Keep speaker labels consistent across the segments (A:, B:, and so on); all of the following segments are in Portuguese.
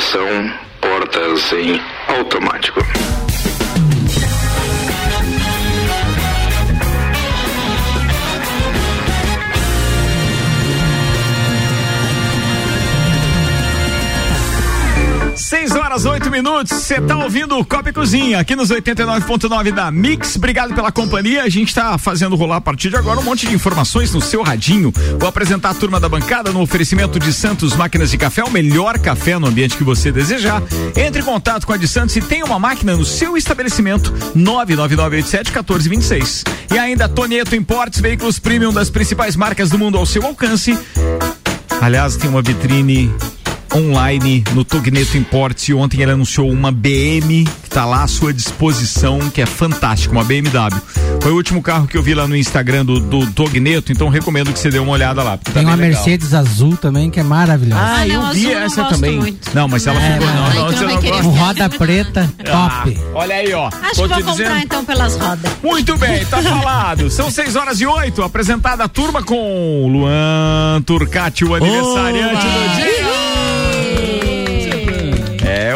A: Estação Portas em Automático.
B: Horas, 8 minutos. Você tá ouvindo o Copa e Cozinha aqui nos 89.9 da Mix. Obrigado pela companhia. A gente tá fazendo rolar a partir de agora um monte de informações no seu radinho. Vou apresentar a turma da bancada no oferecimento de Santos Máquinas de Café, o melhor café no ambiente que você desejar. Entre em contato com a de Santos e tenha uma máquina no seu estabelecimento. 99987-1426. E ainda Tonieto Importes, veículos premium das principais marcas do mundo ao seu alcance. Aliás, tem uma vitrine online no Togneto Imports e ontem ele anunciou uma BM que está lá à sua disposição, que é fantástica, uma BMW. Foi o último carro que eu vi lá no Instagram do, do Togneto, então recomendo que você dê uma olhada lá.
C: Tá Tem uma Mercedes azul também que é maravilhosa.
B: Ah, ah eu não, vi essa também. Muito. Não, mas ela é, ficou. Não, não, você não gosta.
C: Roda preta, ah, top.
B: olha aí, ó.
D: Acho Tô que vou comprar dizendo. então pelas rodas.
B: Muito bem, tá falado. São 6 horas e 8, apresentada a turma com Luan Turcati, o aniversariante do dia.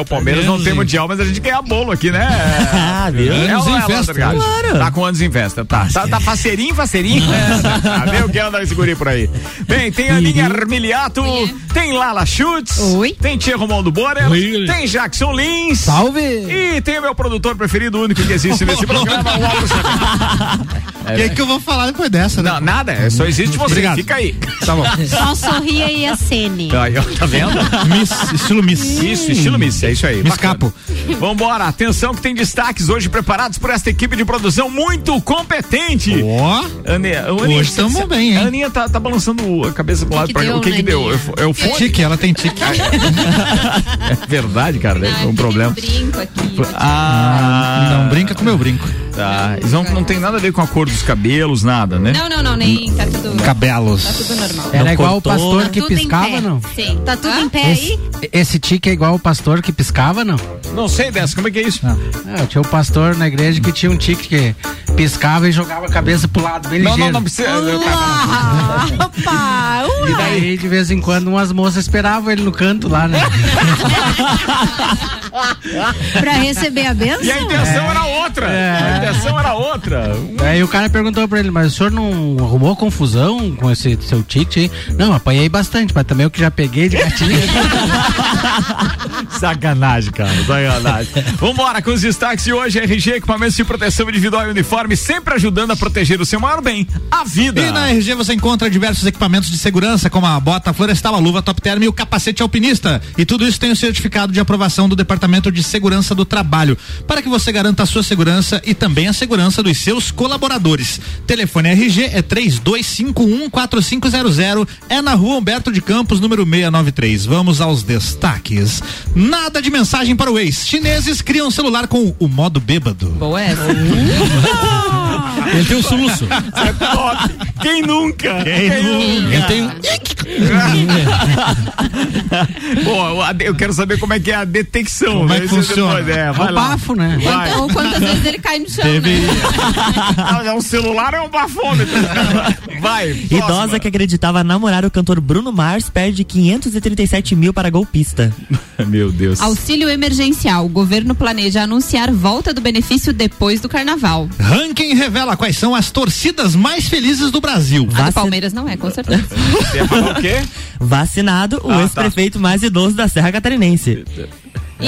B: É, o Palmeiras não tem mundial, mas a gente ganha bolo aqui, né?
C: ah, viu?
B: É, anos em festa. Claro. Tá com anos em festa, tá. Tá, tá faceirinho, faceirinho. tá, vê o que anda esse guri por aí. Bem, tem a linha Armiliato, tem Lala Schutz, Oi. tem Tia Romualdo Borer, Oi. tem Jackson Lins.
C: Salve!
B: E tem o meu produtor preferido, único que existe nesse programa, o Alves.
C: O é, que, que eu vou falar depois dessa,
B: né? Não, nada, é só existe você. Obrigado. Fica aí.
D: Tá bom. Só sorria e acene.
B: Tá, tá vendo?
C: Miss, estilo Miss.
B: Isso, estilo Miss, é isso aí.
C: Me escapo.
B: Vambora, atenção que tem destaques hoje preparados por esta equipe de produção muito competente.
C: Ó. Oh. Aninha, hoje estamos bem, hein?
B: A Aninha tá, tá balançando a cabeça pro lado pra cá. O que que deu? É o fone?
C: Tique, ela tem tique.
B: é verdade, cara, é um problema.
D: brinco aqui.
B: Ah.
C: Não brinca com meu brinco.
B: Tá. Isso não, não tem nada a ver com a cor dos cabelos, nada, né?
D: Não, não, não, nem tá tudo.
C: Cabelos.
D: Tá tudo normal.
C: Era igual cortou. o pastor tá que piscava, não?
D: Sim. Tá tudo em pé
C: esse, aí? Esse tique é igual o pastor que piscava, não?
B: Não sei dessa, como é que é isso?
C: Ah, tinha um pastor na igreja que tinha um tique que piscava e jogava a cabeça pro lado, bem ligeiro.
B: Não, não, não precisa.
D: Ah, opa,
C: e daí, de vez em quando, umas moças esperavam ele no canto lá, né?
D: pra receber a benção?
B: E a intenção é. era outra. É. A intenção era outra.
C: Aí o cara perguntou pra ele, mas o senhor não arrumou confusão com esse seu ticket aí? Não, apanhei bastante, mas também o que já peguei de gatinho.
B: sacanagem, cara, sacanagem. Vambora com os destaques de hoje, RG, equipamentos de proteção individual e uniforme, sempre ajudando a proteger o seu maior bem, a vida.
C: E na RG você encontra diversos equipamentos de segurança, como a bota florestal, a luva top term e o capacete alpinista. E tudo isso tem o certificado de aprovação do Departamento de Segurança do Trabalho, para que você garanta a sua segurança e também a segurança dos seus colaboradores. Telefone RG é 32514500, é na rua Humberto de Campos, número 693. Vamos aos destaques. Nada de mensagem para o ex. Chineses criam celular com o modo bêbado.
D: Boa essa.
C: Ele tem um soluço.
B: Quem nunca?
C: Quem, Quem nunca? Ele tem um.
B: Bom, eu quero saber como é que é a detecção.
C: Como é que funciona? Depois, é,
D: vai é um bafo, né? Vai. Ou quantas vezes ele cai no chão, Teve... né?
B: é um celular é um bafômetro. Vai.
E: Idosa que acreditava namorar o cantor Bruno Mars perde 537 mil para golpista.
B: Meu Deus.
D: Auxílio emergencial. O governo planeja anunciar volta do benefício depois do carnaval.
C: Ranking revela quais são as torcidas mais felizes do Brasil.
D: A do Palmeiras não é, com certeza.
B: O quê?
E: Vacinado, o ah, tá. ex-prefeito tá. mais idoso da Serra Catarinense.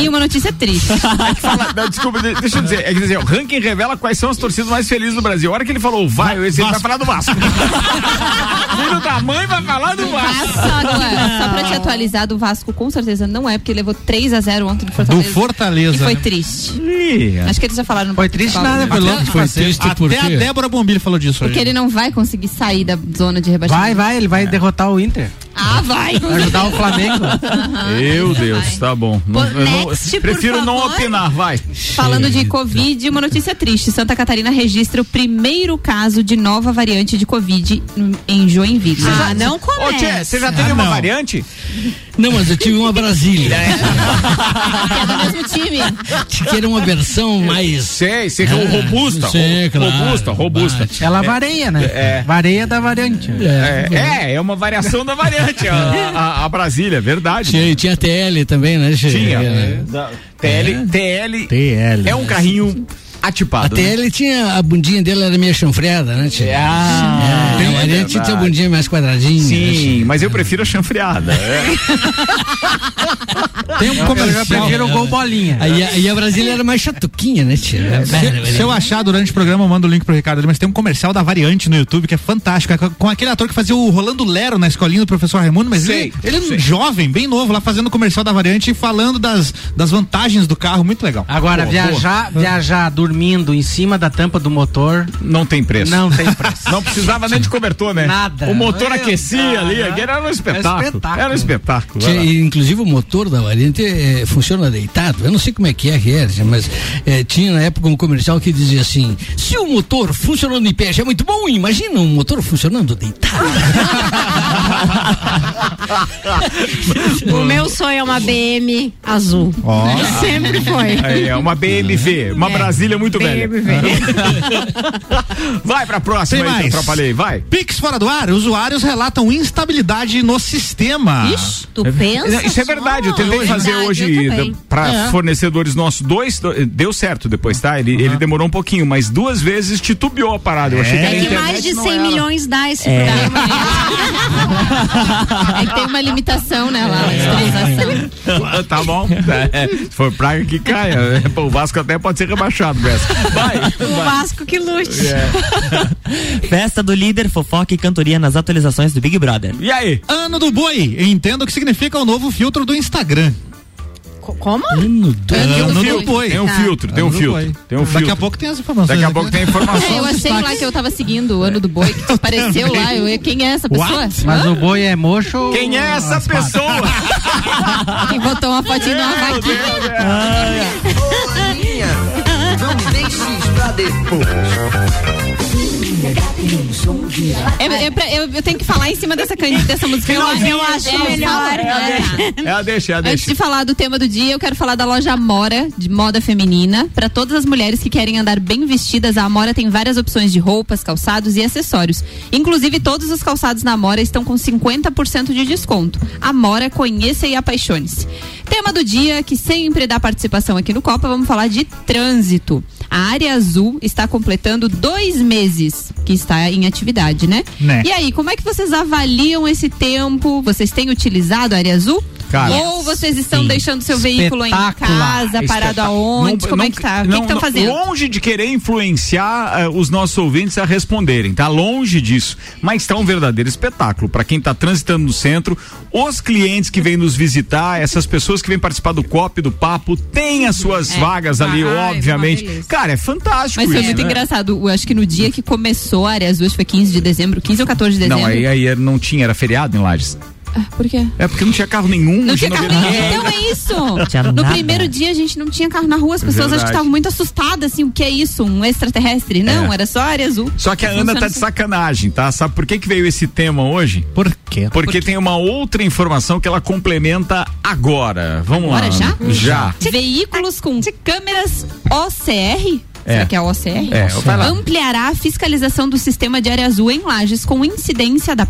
D: E uma notícia triste.
B: É fala, não, desculpa, deixa eu dizer. É que dizer, o ranking revela quais são as torcidas mais felizes do Brasil. A hora que ele falou vai, esse ele vai falar do Vasco. Filho da mãe vai falar do Vasco.
D: Só, só pra te atualizar, do Vasco com certeza não é, porque levou 3 a 0 ontem do Fortaleza.
C: Do Fortaleza.
D: E foi triste. Ih, Acho que eles já falaram.
C: Foi triste nada, foi louco. Foi triste Até a Débora Bombilho falou disso
D: Porque
C: aí.
D: ele não vai conseguir sair da zona de rebaixamento.
C: Vai, vai, ele vai é. derrotar o Inter.
D: Ah, vai.
C: Ajudar o Flamengo.
B: Meu Deus, vai. tá bom. Não, next, não, prefiro não opinar, vai.
D: Falando de Covid, uma notícia triste. Santa Catarina registra o primeiro caso de nova variante de Covid em Joinville.
B: Ah, não começa. Ô, Tchê, você já teve ah, uma variante?
F: Não, mas eu tive uma Brasília.
D: Que é do mesmo time.
F: que era uma versão mais.
B: Sei, sei que é o robusta.
F: Sei,
B: ro-
F: claro.
B: Robusta, robusta.
F: Bate.
G: Ela vareia, né?
B: É.
G: Vareia da variante.
B: É, é, é uma variação da variante, a, a- a Brasília, verdade.
F: Tinha, tinha TL também, né?
B: Tinha.
F: É.
B: Da- TL, TL,
C: TL.
B: é um carrinho Atipado. né?
F: TL tinha, a bundinha dele era meio chanfreada, né? Tia?
B: Ah,
F: é,
B: é
F: a gente tinha a bundinha mais quadradinha. né,
B: Sim,
F: tia?
B: mas eu prefiro a chanfreada. É.
C: Tem um
G: Eu
C: comercial.
G: prefiro o gol bolinha.
F: Aí, a- aí a Brasília era mais chatuquinha, né, tia?
C: Se, se eu achar durante o programa, eu mando o link pro Ricardo ali, mas tem um comercial da Variante no YouTube que é fantástico. É com- aquele ator que fazia o Rolando Lero na escolinha do professor Raimundo, mas
B: Sei,
C: ele, ele é
B: sei.
C: um jovem, bem novo, lá fazendo o comercial da Variante e falando das, das vantagens do carro, muito legal.
G: Agora,
B: Boa,
G: viajar, viajar dormindo em cima da tampa do motor,
B: Não tem preço.
G: não tem preço.
B: Não precisava nem de cobertor, né?
G: Nada.
B: O motor
G: É,
B: aquecia ali,
G: aham.
B: aquele era um espetáculo.
G: É espetáculo.
B: Era um espetáculo. Era.
F: e, inclusive o motor da variante eh, funciona deitado. Eu não sei como é que é, é mas eh, tinha na época um comercial que dizia assim: se o motor funcionando em pé já é muito bom, imagina um motor funcionando deitado.
H: O meu sonho é uma BM azul. Sempre foi.
B: É, é uma BMW, uma Brasília muito velha.
H: BMW.
B: Vai pra próxima
C: Tem
B: aí,
C: mais.
B: que eu atrapalhei, vai.
C: Pix fora do ar, usuários relatam instabilidade no sistema.
H: Ixi, tu pensa?
B: Não, Isso é verdade, eu
H: só?
B: tentei fazer
H: Verdade,
B: hoje
H: eu
B: pra
C: É.
B: fornecedores nossos dois, do- deu certo depois, tá? Ele, ele demorou um pouquinho, mas duas vezes titubeou a parada. Eu achei que
C: É.
B: era
H: É que mais de
B: não
H: 100
B: era.
H: milhões dá esse
D: É.
H: programa.
D: É que tem uma limitação, né, lá, transação.
B: tá bom. É, se for praga que caia. O Vasco até pode ser rebaixado dessa. Vai.
H: O Vasco que lute.
E: Festa do líder, fofoca e cantoria nas atualizações do Big Brother.
B: E aí?
C: Ano do boi, entenda o que significa o novo filtro do Instagram.
H: Co- Como?
F: Ano do-
C: Ano do
B: filtro,
C: boi.
B: tem um
H: Tá.
B: filtro, tem um filtro. Tem um
C: Daqui a pouco tem as informações.
B: Daqui a pouco tem
D: É,
B: informação.
D: eu achei lá que eu tava seguindo o ano do boi, que apareceu lá. Eu, quem é essa pessoa?
G: Mas
D: Hã?
G: o boi é mocho.
B: Quem é essa pessoa?
D: Que botou uma fotinha de uma vaquinha.
I: Não me deixes pra depois.
D: Eu, eu, eu- tenho que falar em cima dessa, dessa música. Eu, eu acho
H: é melhor.
B: É a deixa, é a
D: Antes
B: deixa.
D: de falar do tema do dia, eu quero falar da loja Amora, de moda feminina. Para todas as mulheres que querem andar bem vestidas, a Amora tem várias opções de roupas, calçados e acessórios. Inclusive, todos os calçados na Amora estão com 50% de desconto. Amora, conheça e apaixone-se. Tema do dia, que sempre dá participação aqui no Copa, vamos falar de trânsito. A área azul está completando dois meses que está em atividade, né?
C: Né.
D: E aí, como é que vocês avaliam esse tempo? Vocês têm utilizado a área azul?
B: Cara,
D: Ou vocês estão
C: sim.
D: deixando seu veículo em casa, parado aonde?
B: Não-
D: Como é
B: não-
D: que tá? O que estão fazendo?
B: Longe de querer influenciar eh, os nossos ouvintes a responderem, tá? Longe disso. Mas tá um verdadeiro espetáculo para quem tá transitando no centro, os clientes que vêm nos visitar, essas pessoas que vêm participar do COP, do papo, tem as suas
D: É.
B: vagas ali,
D: Ai,
B: obviamente.
D: beleza.
B: Cara, é fantástico
D: Mas foi
B: isso,
D: muito
B: né?
D: engraçado. Eu acho que no dia que começou a área azul, foi 15 de dezembro, 15 ou 14 de dezembro.
B: Não, aí, aí não tinha, era feriado em Lages.
D: Ah, Por quê?
B: É porque não tinha carro nenhum.
D: Não tinha carro nenhum. Então é isso. no primeiro dia a gente não tinha carro na rua. As pessoas acho que estavam muito assustadas, assim, o que é isso? Um extraterrestre? Não,
B: É.
D: era só área azul.
B: Só que a Ana tá de
D: assim.
B: sacanagem, tá? Sabe por que, que veio esse tema hoje?
C: Por quê?
B: Porque tem uma outra informação que ela complementa agora. Vamos
D: Agora
B: lá.
D: já?
B: Já.
D: Veículos com câmeras OCR?
B: É.
D: Será que é OCR?
B: É.
D: Ampliará a fiscalização do sistema de área azul em Lages com incidência da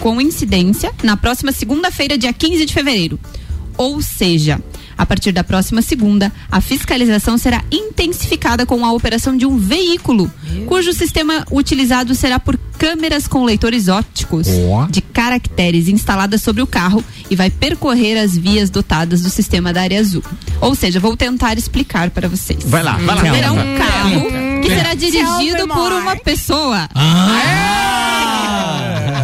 D: com incidência na próxima segunda-feira, dia 15 de fevereiro. Ou seja, a partir da próxima segunda, a fiscalização será intensificada com a operação de um veículo, cujo sistema utilizado será por câmeras com leitores ópticos de caracteres instaladas sobre o carro e vai percorrer as vias dotadas do sistema da área azul. Ou seja, vou tentar explicar para vocês.
B: Vai lá, vai lá.
D: Será um carro que será dirigido por uma pessoa.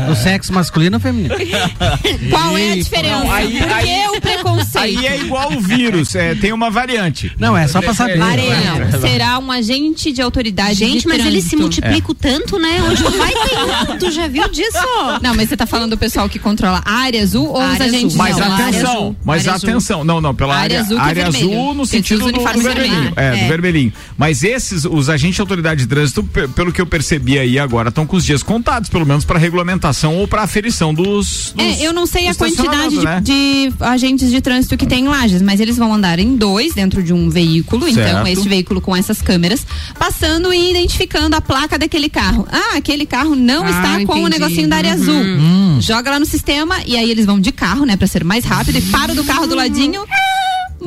G: Do sexo masculino ou feminino?
D: Qual é a diferença?
B: Não, aí-
D: Por que
B: aí-
D: o preconceito?
B: Aí é igual o vírus, é, tem uma variante.
G: Não, é só pra saber.
D: Não, será um agente de autoridade
H: Gente,
D: de
H: mas eles se
D: trânsito.
H: multiplicam tanto, né? Onde tu vai ter um. Tu já viu disso?
D: Não, mas você tá falando do pessoal que controla a área azul ou
H: A
D: os
H: área
D: agentes
H: azul.
B: Mas
D: não, área
B: atenção,
D: azul.
B: mas
D: Área azul.
B: atenção. Não, não, pela área,
D: área azul é
B: área
D: vermelho,
B: azul no sentido do, do vermelhinho.
D: vermelhos.
B: É, do
H: É.
B: vermelhinho. Mas esses, os agentes de autoridade de trânsito, pe- pelo que eu percebi aí agora, estão com os dias contados, pelo menos para regulamentação informação ou para aferição dos, dos
D: É, eu não sei a quantidade de,
B: né?
D: de agentes de trânsito que tem em Lages, mas eles vão andar em dois dentro de um veículo, então
B: Certo.
D: este veículo com essas câmeras, passando e identificando a placa daquele carro. Ah, aquele carro não
H: Ah,
D: está com o
H: entendi.
D: negocinho da área
H: Uhum.
D: azul.
B: Hum.
D: Joga lá no sistema e aí eles vão de carro, né, para ser mais rápido e param do carro do ladinho.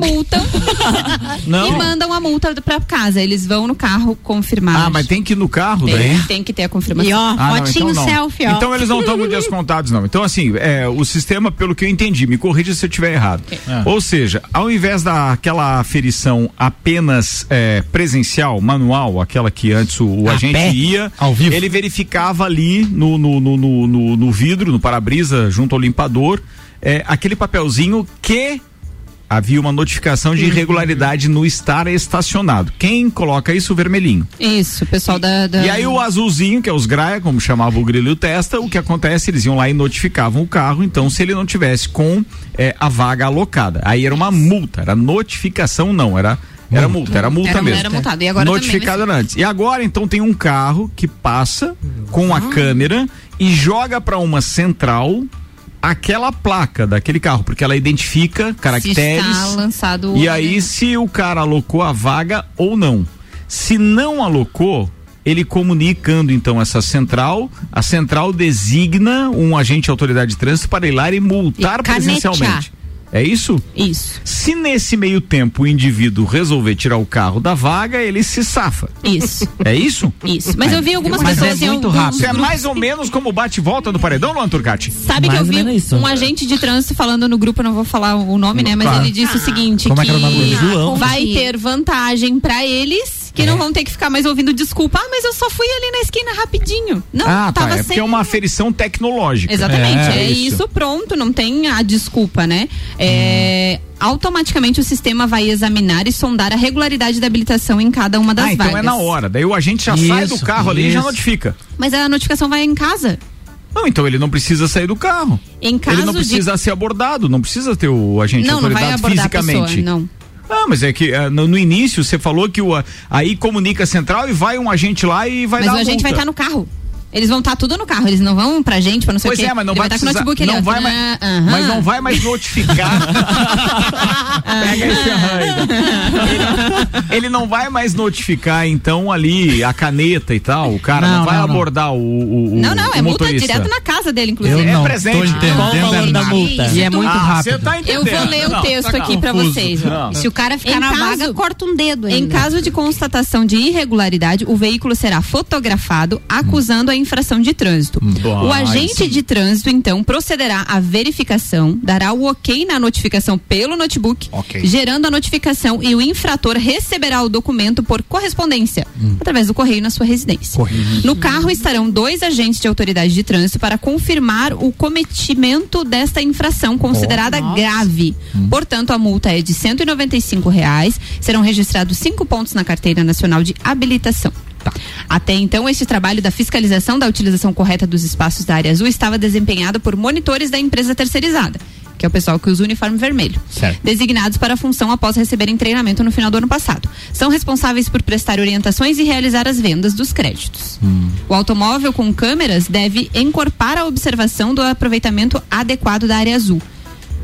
D: Multam
B: Não.
D: e mandam a multa pra casa. Eles vão no carro confirmar.
B: Ah, mas tem que ir no carro daí?
D: tem, tem que ter a confirmação.
H: E ó,
B: Ah, não, então não.
H: selfie, ó.
B: Então eles não estão descontados, não. Então, assim, é, o sistema, pelo que eu entendi, me corrija se eu estiver errado. Ou seja, ao invés daquela aferição apenas é, presencial, manual, aquela que antes o, o agente
C: pé,
B: ia,
C: ao vivo.
B: ele verificava ali no, no, no, no, no- no vidro, no para-brisa, junto ao limpador, é, aquele papelzinho que havia uma notificação de irregularidade no estar estacionado. Quem coloca isso? O vermelhinho.
D: Isso, o pessoal da, da-
B: E aí o azulzinho, que é os graia, como chamava o grilo e o testa, o que acontece, eles iam lá e notificavam o carro, então se ele não tivesse com eh, a vaga alocada, aí era uma multa, era notificação não, era era multa, era multa
D: Era-
B: mesmo.
D: era multado. E agora também
B: Notificado era antes. E agora então tem um carro que passa com
D: Ah.
B: a câmera e joga para uma central aquela placa daquele carro, porque ela identifica
D: se
B: caracteres
D: está lançado
B: e aí, se o cara alocou a vaga ou não. Se não alocou, ele comunicando então essa central, a central designa um agente de autoridade de trânsito para ir lá e multar
H: E
B: presencialmente. É isso?
D: Isso,
B: Se nesse meio tempo o indivíduo resolver tirar o carro da vaga, ele se safa.
D: isso,
B: É isso?
D: isso. Mas eu vi algumas
C: Mas
D: pessoas
C: é muito
D: alguns
C: rápido.
B: Isso é mais ou menos como o bate-volta do paredão, Luan Turcati?
D: Sabe
E: Mais
D: que eu vi
E: isso.
D: um agente de trânsito falando no grupo, não vou falar o nome, né? Mas
B: Claro.
D: ele disse o seguinte:
C: Como é
D: que
C: que era o nome dele?
E: João.
D: vai ter vantagem pra eles que não vão ter que ficar mais ouvindo desculpa. Ah, mas eu só fui ali na esquina rapidinho. Não,
B: Ah, tá.
D: tava
B: É
D: sem.
B: porque é uma aferição tecnológica.
D: Exatamente,
B: É,
D: é,
B: isso.
D: isso. pronto, não tem a desculpa, né? É, Automaticamente o sistema vai examinar e sondar a regularidade da habilitação em cada uma das
B: ah, então
D: vagas.
B: é na hora. Daí o agente já sai do
C: Isso,
B: carro ali e já
C: isso.
B: notifica.
D: Mas a notificação vai em casa.
B: Não, então ele não precisa sair do carro.
D: Em caso
B: ele não
D: de-
B: precisa ser abordado, não precisa ter o agente de
D: Não, não vai
B: autoridade
D: abordar a
B: fisicamente.
D: pessoa, não.
B: Ah, mas é que ah, no, no início você falou que o, aí comunica a central e vai um agente lá e vai
D: Mas
B: dar
D: o
B: a
D: agente vai estar no carro. Eles vão estar tudo no carro, eles não vão pra gente, pra não sei
B: Pois
D: o quê.
B: é, mas não
D: Ele
B: vai,
D: estar com o
B: precisar,
D: notebook ali,
B: não vai
D: que
B: mais, mas não vai mais notificar. Pega esse arranho. Ele, ele não vai mais notificar então ali a caneta e tal. O cara não,
C: Não,
B: vai
C: não, não.
B: abordar o, o, o
D: Não, não, é multa direto na casa dele, inclusive.
C: Eu
B: É
C: não
B: presente.
C: tô entendendo.
E: Valor da multa?
G: E é muito
B: Ah,
G: rápido.
B: Tá
D: Eu vou ler o
B: Não,
D: texto
B: tá
D: aqui pra
B: confuso.
D: vocês. ó.
B: Não.
H: Se o cara ficar
D: Em
H: na
D: caso-
H: vaga, corta um dedo ainda.
D: Em caso de constatação de irregularidade, o veículo será fotografado, acusando a infração de trânsito.
B: Bom,
D: o
B: aí
D: agente de trânsito, então, procederá à verificação, dará o ok na notificação pelo notebook,
B: Ok.
D: gerando a notificação e o infrator receberá o documento por correspondência, através do correio na sua residência. No carro estarão dois agentes de autoridade de trânsito para confirmar o cometimento desta infração considerada grave. Portanto, a multa é de 195 reais. Serão registrados cinco pontos na carteira nacional de habilitação. Até então, este trabalho da fiscalização da utilização correta dos espaços da área azul estava desempenhado por monitores da empresa terceirizada, que é o pessoal que usa o uniforme vermelho, designados para a função após receberem treinamento no final do ano passado. São responsáveis por prestar orientações e realizar as vendas dos créditos. O automóvel com câmeras deve encorpar a observação do aproveitamento adequado da área azul.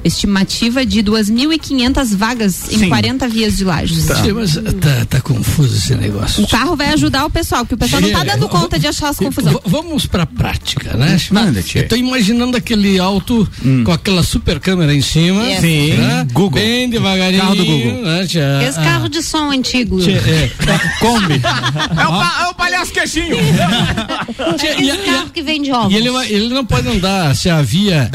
D: Estimativa de 2.500 vagas em
B: Sim.
D: 40 vias de lajes.
F: Sim, mas tá, tá confuso esse negócio.
D: O carro vai ajudar o pessoal, porque o pessoal não tá dando conta de achar as confusões.
F: Vamos pra prática, né?
B: Manda.
F: Eu tô imaginando aquele auto com aquela super câmera em cima.
D: Yes.
B: Sim.
F: né?
B: Google.
F: Bem devagarinho.
C: Carro do Google.
F: Né?
H: Esse
F: Ah,
H: carro de som antigo.
F: tchê, é.
C: Kombi.
B: É o, pa- é o palhaço queixinho.
F: Tchê, e-
H: Esse
F: e-
H: carro que vende ovos.
F: E ele, ele não pode andar, se a via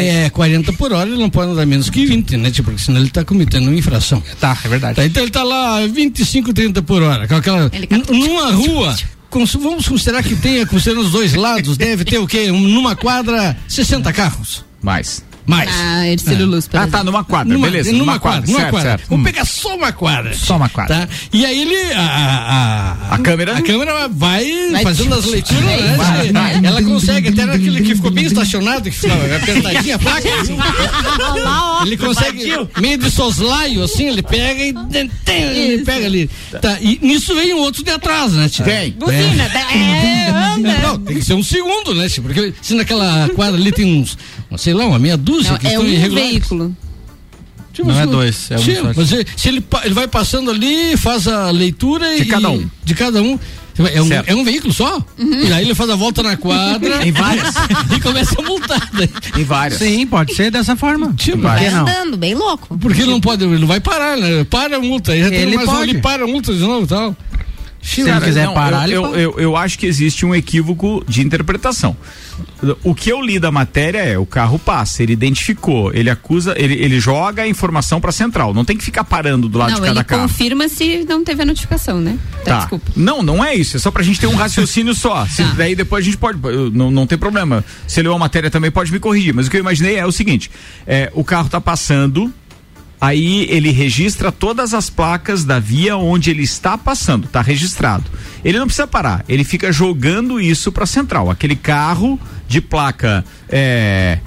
F: é, é 40 por hora, ele não pode andar menos que 20, né? Tipo, porque senão ele tá cometendo uma infração.
C: Tá, é verdade.
F: Tá, então ele tá lá 25, 30 por hora. Com aquela, numa rua, com- vamos considerar que tenha, considerando os dois lados, deve ter o quê? Um- Numa quadra, 60 carros.
B: Mais.
F: Mais.
D: Ah, Ercílio Luz, por
B: Ah, tá, numa quadra,
F: Numa,
B: beleza.
F: numa, quadra, numa
B: certo,
F: quadra.
B: certo.
F: Vamos pegar só uma quadra.
C: Só uma quadra.
F: Tá? E aí ele. A, a,
B: A câmera-
F: A câmera vai,
D: Vai-
F: fazendo as leituras, né?
D: vai, vai.
F: Ela consegue, até naquele que ficou bem estacionado, que ficou apertadinha a placa. assim. Ele consegue, meio de soslaio, assim, ele pega e. Ele pega ali. Tá, e nisso vem um outro de atrás, né, tia?
B: Tem.
H: Buzina, é, anda.
F: Não, tem que ser um segundo, né, tia? Porque se naquela quadra ali tem uns, sei lá, uma meia dúzia
D: Não,
F: que
D: é
F: estão
D: um
F: irregulares.
D: veículo.
F: Tipo,
C: Não é
F: assim,
C: dois, é um só.
F: mas ele- se ele, ele vai passando ali, faz a leitura
B: De
F: e-
B: cada um.
F: De cada um. É um, é um veículo só? E aí ele faz a volta na quadra.
B: Em várias.
F: e começa a multar. Daí.
B: Em várias.
G: Sim, pode ser dessa forma.
F: Tipo,
H: Vai
G: não?
H: andando, bem louco.
F: Porque ele não pode, ele não vai parar, né? Para a multa. Tem
G: Ele
F: mais um
G: pode.
F: ali, para a multa de novo e tal.
G: Se ele quiser
B: não,
G: parar,
B: eu,
G: ele
B: eu, eu, eu acho que existe um equívoco de interpretação. O que eu li da matéria é o carro passa, ele identificou, ele acusa, ele, ele joga a informação para central. Não tem que ficar parando do lado
D: Não,
B: de cada
D: ele
B: carro.
D: confirma se não teve a notificação, né?
B: Tá.
D: Desculpa.
B: Não, não é isso. É só pra gente ter um raciocínio só. Se,
D: Tá.
B: Daí depois a gente pode. Não, não tem problema. Se leu a matéria também pode me corrigir. Mas o que eu imaginei é o seguinte: é, o carro tá passando. Aí ele registra todas as placas da via onde ele está passando, tá registrado. Ele não precisa parar, ele fica jogando isso para central. Aquele carro de placa é,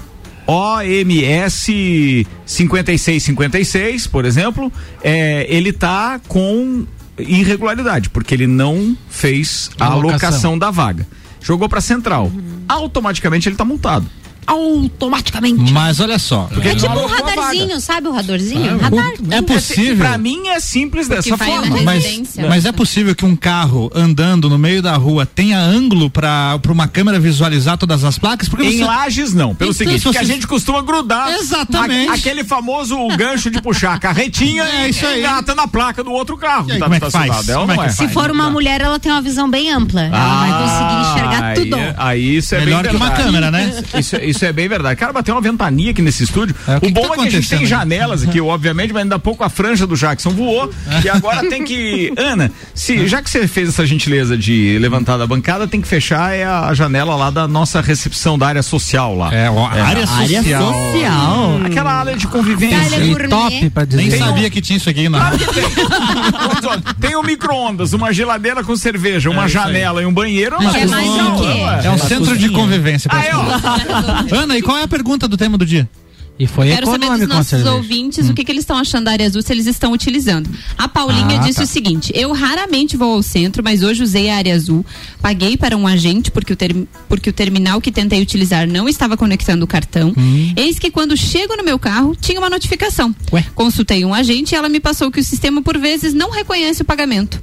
B: OMS 5656, por exemplo, é, ele tá com irregularidade, porque ele não fez a
G: Alocação.
B: alocação da vaga. Jogou para central. Automaticamente ele tá multado.
H: Automaticamente.
C: Mas olha só.
B: Porque
H: É
B: ele
H: tipo um radarzinho, sabe o radarzinho?
C: o-
H: Radar.
C: é possível.
B: Pra mim é simples dessa forma.
C: Mas, mas é possível que um carro andando no meio da rua tenha ângulo para uma câmera visualizar todas as placas? Porque
B: Em
C: você,
B: lajes não, pelo
C: Então,
B: seguinte,
C: se
B: porque a gente costuma grudar
C: Exatamente.
B: a- aquele famoso gancho de puxar a carretinha
C: É, isso aí.
B: e engata na placa do outro carro.
C: E aí,
B: que tá
C: como é que faz?
B: estacionado. É
C: Como é que
B: é?
H: Se for uma mulher, ela tem uma visão bem ampla. Ela vai conseguir enxergar
B: aí,
H: tudo.
B: Aí isso é
C: Melhor
B: bem
C: que uma câmera, né?
B: Isso, isso é bem verdade. Cara, bateu uma ventania aqui nesse estúdio.
C: É, o que
B: o
C: que
B: bom
C: tá
B: é que a gente tem janelas aqui, obviamente, mas ainda há pouco a franja do Jackson voou. e agora tem que. Ana, se, já que você fez essa gentileza de levantar da bancada, tem que fechar é a janela lá da nossa recepção da área social lá.
C: É, ó, área
E: Área
C: social.
E: social.
B: Aquela área de convivência.
H: Área
G: E top pra dizer.
C: Nem
B: Tem
C: sabia que tinha isso aqui na.
B: Mas, ó, Tem um micro-ondas, uma geladeira com cerveja, uma janela e um banheiro.
H: Mas é mais quê?
C: É um centro de convivência. pra
B: Aí, ó.
C: Ana, e qual é a pergunta do tema do dia?
G: E foi
D: Quero saber dos nossos ouvintes o que, que eles estão achando da área azul, se eles estão utilizando. A Paulinha
C: Ah,
D: disse
C: tá.
D: o seguinte: eu raramente vou ao centro, mas hoje usei a área azul. Paguei para um agente porque o, ter- porque o terminal que tentei utilizar não estava conectando o cartão. Eis que quando chego no meu carro, tinha uma notificação.
C: Ué?
D: Consultei um agente e ela me passou que o sistema por vezes não reconhece o pagamento.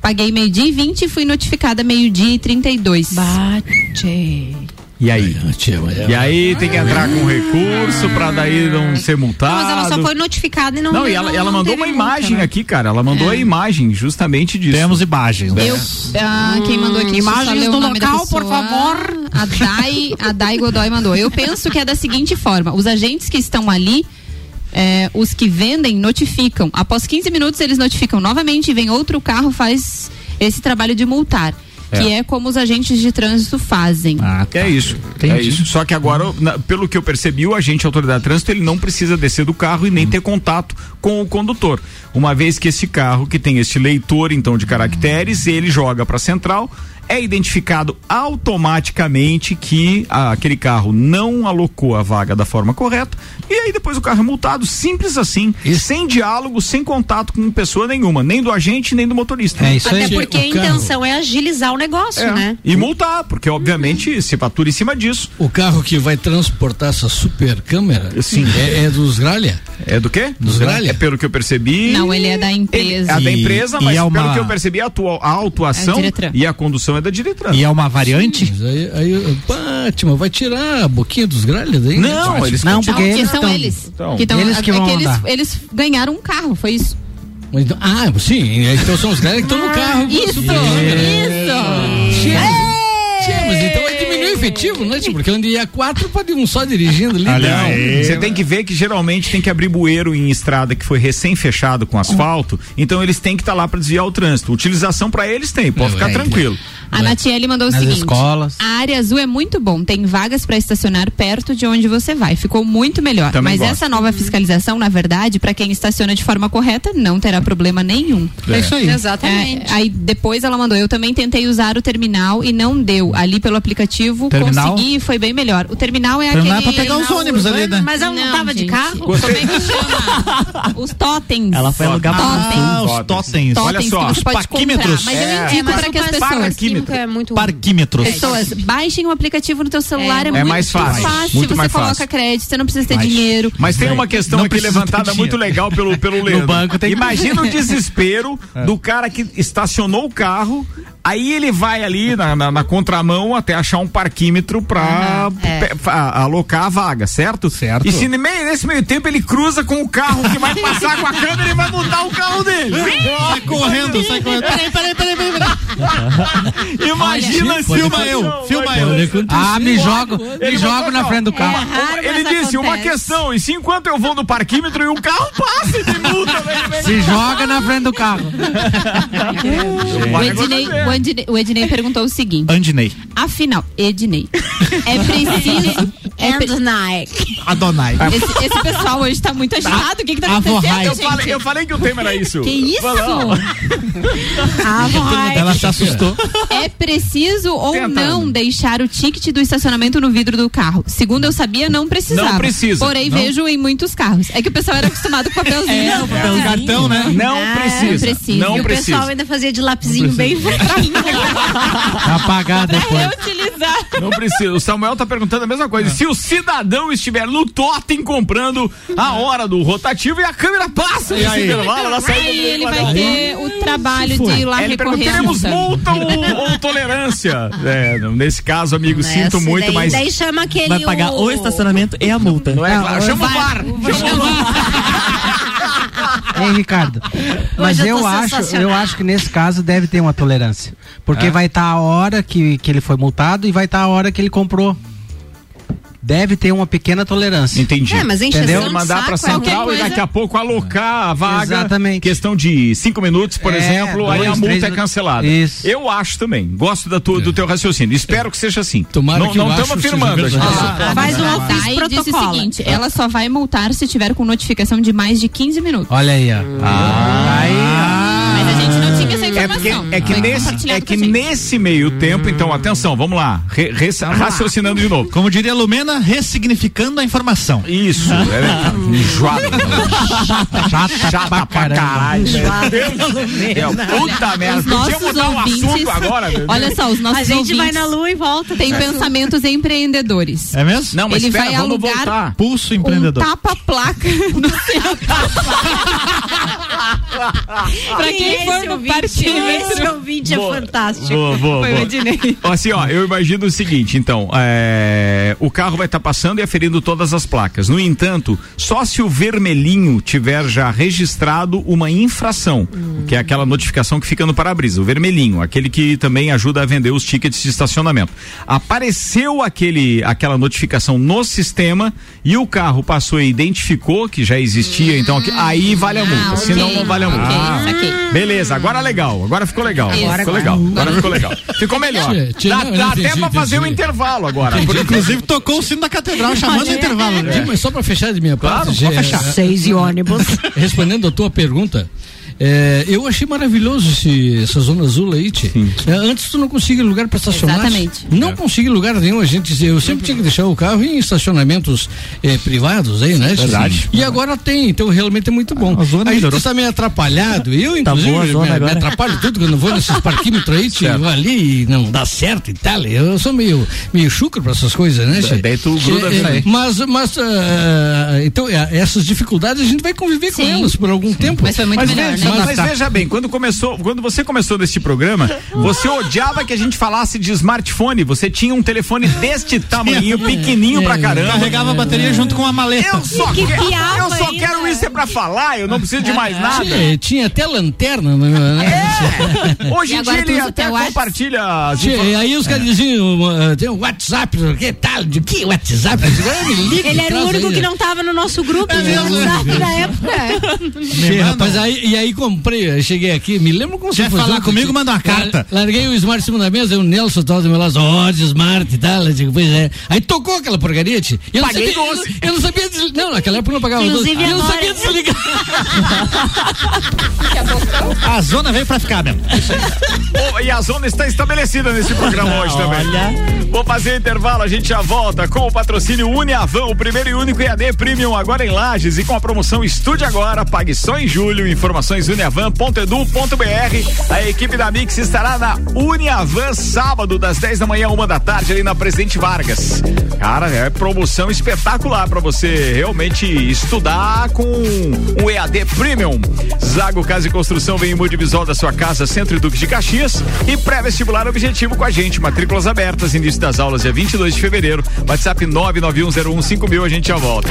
D: Paguei meio-dia e 20 e fui notificada meio-dia e 32.
H: Bate.
B: E aí?
F: É-
B: E aí tem que entrar com recurso pra daí não ser multado.
H: Não, mas ela só foi notificada e não
B: Não, e ela, ela mandou uma
H: multa,
B: imagem
H: né?
B: aqui, cara. Ela mandou
D: É.
B: a imagem justamente disso.
C: Temos imagens. né?
D: Eu, ah, quem mandou aqui?
H: imagens do local, por favor.
D: A Dai, a Dai Godoy mandou. Eu penso que é da seguinte forma: os agentes que estão ali. é, os que vendem notificam. Após 15 minutos, eles notificam novamente e vem outro carro faz esse trabalho de multar. Que é como os agentes de trânsito fazem.
C: Ah,
B: É isso. É
C: Entendi.
B: isso. Só que agora, na- pelo que eu percebi, o agente autoridade de trânsito ele não precisa descer do carro e nem ter contato com o condutor. Uma vez que esse carro que tem esse leitor então de caracteres, ele joga para central, é identificado automaticamente que ah, aquele carro não alocou a vaga da forma correta e aí depois o carro é multado, simples assim, sem diálogo, sem contato com pessoa nenhuma, nem do agente nem do motorista.
G: É isso
H: Até
G: aí.
H: porque a
F: carro-
H: intenção é agilizar o negócio,
B: É.
H: né?
B: E multar, porque obviamente se fatura em cima disso.
F: O carro que vai transportar essa super câmera
B: Sim.
F: é, é dos Gralha?
B: É do quê?
F: Dos Gralha?
B: É pelo que eu percebi.
D: Não, ele é da
B: Ele-
D: empresa.
B: é a da
C: E-
B: empresa,
C: e
B: mas
C: é uma-
B: pelo que eu percebi, a, atua- a autuação
D: É Diretran.
B: e a condução é da Diretran.
C: E é uma variante?
F: Mas aí, aí Batman, vai tirar a boquinha dos Gralha daí?
B: Não,
F: Batman.
B: eles
G: Não, porque
D: que
G: eles
D: são eles.
B: Então,
D: que tão-
G: eles que
D: é
G: vão
D: eles,
G: andar.
D: eles ganharam um carro, foi isso.
F: Então- ah, sim, então são os Gralha que estão no carro.
D: Isso, isso.
F: Tchê, tchê, mas então vai diminuir o efetivo, né? tchê? Porque onde ia quatro, pode um só dirigindo ali.
B: Você tem que ver que geralmente tem que abrir bueiro em estrada que foi recém-fechado com asfalto, então eles têm que estar lá para desviar o trânsito. Utilização para eles tem, pode
F: É,
B: ficar
F: é,
B: tranquilo.
D: A Natiele mandou o
F: Nas
D: seguinte:
F: escolas.
D: A área azul é muito bom, tem vagas para estacionar perto de onde você vai. Ficou muito melhor.
B: Também
D: Mas
B: gosto.
D: essa nova fiscalização, na verdade, para quem estaciona de forma correta, não terá problema nenhum.
C: É isso aí.
H: Exatamente.
D: É, aí depois ela mandou, eu também tentei usar o terminal e não deu. Ali pelo aplicativo
C: Terminal?
D: consegui e foi bem melhor. O terminal é
C: Terminal é
D: aquele.
C: pra pegar os ônibus ali, né?
H: Mas ela não, tava de
D: gente.
H: carro?
D: Como é que chama? Os totens.
E: Ela foi alugar.
C: Ah, os totens.
D: Totens
B: Olha só,
C: os parquímetros.
D: comprar. Mas eu
B: É.
D: indico
H: mas
D: para
H: o
D: que as pessoas
B: Parquímetro.
H: é muito
C: Parquímetros.
D: Pessoas, baixem o aplicativo no teu celular, é,
B: É
D: muito
B: mais fácil, muito
D: você
B: mais
D: coloca
B: fácil.
D: crédito, você não precisa ter
C: Mais.
D: dinheiro.
B: Mas tem uma questão
C: Não
B: aqui levantada muito legal pelo, pelo Leandro.
F: banco tem que-
B: Imagina o desespero do cara que estacionou o carro, aí ele vai ali na, na- na contramão até achar um parquímetro pra pe- fa- alocar a vaga, certo?
C: Certo.
B: E se no meio- nesse meio tempo ele cruza com o carro que vai passar com a câmera e vai mudar o carro dele.
C: Sai correndo, sai correndo. Peraí, peraí, peraí, peraí. peraí.
B: Imagina se
C: Filma eu, filma eu.
F: Ah, me jogo, me jogo na frente do carro.
B: Ele disse uma questão, e se enquanto eu vou no parquímetro e o carro passa de multa, velho,
F: Se joga na frente do carro.
D: O Ednei, o, Ednei, o Ednei perguntou o seguinte:
C: Andinei.
D: afinal, Ednei, é preciso. É
H: Nike.
C: Adonai.
D: esse, esse pessoal hoje tá muito agitado. O que que tá
C: A
D: acontecendo.
B: Eu falei, eu falei que o tema era isso.
D: Que isso?
H: Ah.
C: Ela se assustou.
D: É preciso ou
B: Tenta.
D: não deixar o ticket do estacionamento no vidro do carro? Segundo eu sabia, não precisava.
B: Não precisa.
D: Porém,
B: Não.
D: vejo em muitos carros. É que o pessoal era acostumado com papelzinho.
C: É, o papel cartão, né?
B: Não
H: Ah,
B: precisa.
D: precisa.
B: Não
H: e o
B: precisa.
H: pessoal ainda fazia de lapisinho bem
F: Apagar depois.
D: Reutilizar.
B: Não precisa. O Samuel tá perguntando a mesma coisa. Se o cidadão estiver no totem comprando a hora do rotativo e a câmera passa nesse
C: aí?
B: intervalo, ela sai
D: ele vai ter o trabalho de ir lá
B: ele
D: recorrer
B: teremos
D: multa.
B: multa ou, ou tolerância? É, nesse caso, amigo,
H: Né,
B: sinto
H: assim,
B: muito,
H: daí,
B: mas...
H: Daí chama aquele.
E: Vai pagar o estacionamento e a multa.
B: Não é claro. Chama o VAR. Chama o VAR.
G: Hein, Ricardo? Mas
H: Hoje eu
G: eu, acho, eu acho que nesse caso deve ter uma tolerância. Porque vai estar a hora que, que ele foi multado e vai estar a hora que ele comprou. Deve ter uma pequena tolerância.
B: Entendi.
H: É, mas
G: Entendeu?
H: de
B: mandar
H: saco,
B: central
H: qualquer
B: e daqui
H: coisa-
B: a pouco alocar a vaga.
G: Exatamente.
B: Questão de cinco minutos, por
G: É,
B: exemplo, aí
G: dois,
B: a multa
G: três
B: é cancelada.
G: Isso.
B: Eu acho também. Gosto da tua, do teu raciocínio. Espero que seja assim.
F: Tomara
B: não
F: que
B: não estamos
F: seja
B: afirmando. a gente
F: verdade.
B: só-
H: Ah, Faz um
D: A
H: ofício
D: DAI disse o
H: protocolo.
D: seguinte: ela só vai multar se tiver com notificação de mais de 15 minutos.
G: Olha aí, ó.
D: Mas a gente não tinha essa
B: É, porque, é que, nesse, é que nesse meio tempo, então, atenção, vamos lá. Re- re- raciocinando de novo.
C: Como diria a Lumena, ressignificando a informação.
B: Isso, é enjoada. Chata, chata, pra caralho. É, Puta merda. Podia mudar o assunto agora.
D: Olha só, os nossos
H: A gente vai na lua e volta.
D: têm pensamentos empreendedores.
C: É mesmo?
B: Não, mas
D: Ele
B: espera,
D: vai
B: vamos
D: alugar
B: voltar.
C: Pulso
D: Um
C: empreendedor.
D: tapa-placa no centro. pra quem for no parquímetro.
H: Esse ouvinte é fantástico.
B: Boa, boa,
D: Foi o
B: boa.
D: Ednei.
B: Assim, ó, eu imagino o seguinte, então, é, o carro vai estar passando e aferindo todas as placas. No entanto, só se o vermelhinho tiver já registrado uma infração, que é aquela notificação que fica no para-brisa, o vermelhinho, aquele que também ajuda a vender os tickets de estacionamento. Apareceu aquele, aquela notificação no sistema e o carro passou e identificou que já existia, então aqui- aí vale a multa,
D: Ah,
B: senão não vale a multa.
D: Ok, saquei.
B: Beleza, agora legal, agora ficou legal.
D: Agora
B: ficou legal, agora ficou legal. Ficou melhor.
F: Tchê, tchê,
B: Dá,
F: não,
B: dá até pra fazer um intervalo agora.
C: Inclusive tocou o sino da catedral chamando o intervalo. né?
F: Mas só para fechar de minha
B: Claro,
F: parte, Gê,
B: fechar.
F: eh,
H: Seis e ônibus.
F: respondendo a tua pergunta, é, eu achei maravilhoso esse, essa zona azul aí. É, antes tu não conseguia lugar para estacionar.
D: Exatamente.
F: Não conseguia lugar nenhum. A gente, eu sempre tinha que deixar o carro em estacionamentos eh, privados aí, né?
C: Verdade.
F: E agora tem, então realmente é muito bom.
C: A zona
F: a gente
C: melhorou.
F: está meio atrapalhado. Eu, inclusive,
E: boa a zona
F: me, me atrapalho tudo quando eu vou nesses parquímetros aí, vou ali e não dá certo e tal. Eu sou meio, meio chucro para essas coisas, né?
B: Daí tu gruda
F: É,
B: aí.
F: Mas, mas ah, então, é, essas dificuldades a gente vai conviver com
D: Sim.
F: elas por algum tempo.
D: Mas foi muito
B: Mas,
D: melhor, né?
B: Mas veja bem, quando começou, quando você começou nesse programa, você odiava que a gente falasse de smartphone. Você tinha um telefone deste tamanho, pequenininho pra caramba.
C: Carregava a bateria junto com a maleta.
B: Eu só,
H: que
B: quero, eu só
H: ainda.
B: quero isso é pra falar, eu não preciso de mais nada.
F: Tinha, tinha até lanterna, né?
B: É. Hoje em dia ele até compartilha
F: e aí os caras diziam, uh, tem o WhatsApp, que tal? De que WhatsApp? "Ah,
H: Ele era o único
F: aí,
H: que
F: né?"
H: não tava no nosso grupo de WhatsApp na época.
F: Sim, rapaz, aí, e aí comprei, eu cheguei aqui, me lembro como
C: Quer
F: se fosse
C: falar comigo, manda uma
F: lar-
C: carta.
F: Larguei o Smart em cima da mesa, e o Nelson tava do meu lado, ó, de Smart e tal. Eu digo, pois é. Aí tocou aquela porcaria, tio. E eu não
B: Paguei
F: sabia,
B: 12.
F: Eu, eu não sabia desligar. Não, naquela época eu não pagava 12.
H: Inclusive
F: E eu não sabia desligar.
C: A zona veio pra ficar mesmo.
B: Bom, e a zona está estabelecida nesse programa hoje também. Vou fazer intervalo, a gente já volta com o patrocínio Uniavan, o primeiro e único EAD Premium agora em Lages e com a promoção Estude Agora, pague só em julho. Informações uniavan.edu.br. A equipe da Mix estará na Uniavan sábado, das 10 da manhã, uma da tarde, ali na Presidente Vargas. Cara, é promoção espetacular para você realmente estudar com o EAD Premium. Zago Casa e Construção vem em Multivisual da sua casa, Centro e Duque de Caxias e pré-vestibular objetivo com a gente. Matrículas abertas, início das aulas é 22 de fevereiro. WhatsApp 991015000, a gente já volta.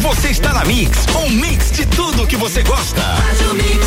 J: Você está na Mix, um mix de tudo que você gosta.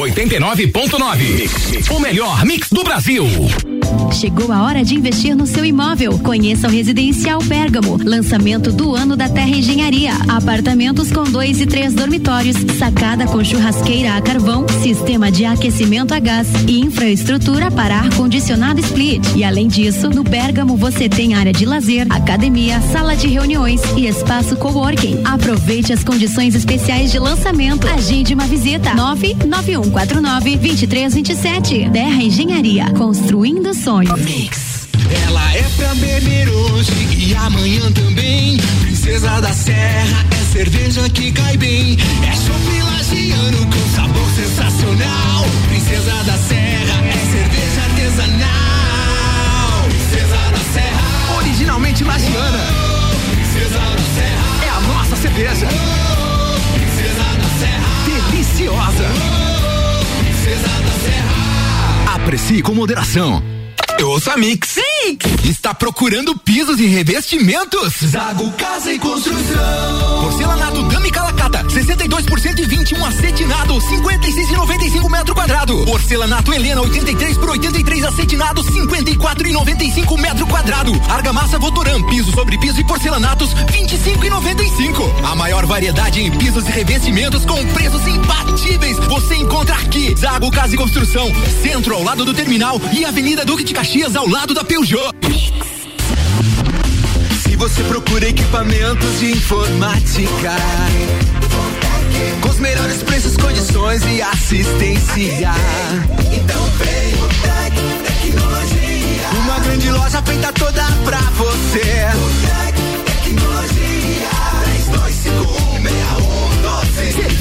J: 89.9. O melhor mix do Brasil.
K: Chegou a hora de investir no seu imóvel. Conheça o Residencial Pérgamo, lançamento do ano da Terra Engenharia. Apartamentos com dois e três dormitórios, sacada com churrasqueira a carvão, sistema de aquecimento a gás e infraestrutura para ar condicionado split. E além disso, no Pérgamo você tem área de lazer, academia, sala de reuniões e espaço coworking. Aproveite as condições especiais de lançamento. Agende uma visita 99149 2327. Terra Engenharia, construindo sonhos.
L: Ela é pra beber hoje e amanhã também. Princesa da Serra é cerveja que cai bem. É chopp lagiano com sabor sensacional. Princesa da Serra moderação. Eu ouço a Mix. Está procurando pisos e revestimentos? Zago Casa e Construção. Porcelanato Dami Calacata, 62% e 21 acetinado, 56 e 95 metro quadrado. Porcelanato Helena, 83 por 83 acetinado, 54 e 95 metro quadrado. Argamassa Votoran, piso sobre piso e porcelanatos, 25 e 95. A maior variedade em pisos e revestimentos com preços imbatíveis. Você encontra aqui. Zago Casa e Construção, centro ao lado do terminal e Avenida Duque de Caxias ao lado da Peugeot. Se você procura equipamentos de informática, com os melhores preços, condições e assistência, então vem o Tec Tecnologia. Uma grande loja feita toda pra você. O Tec Tecnologia. 32516112.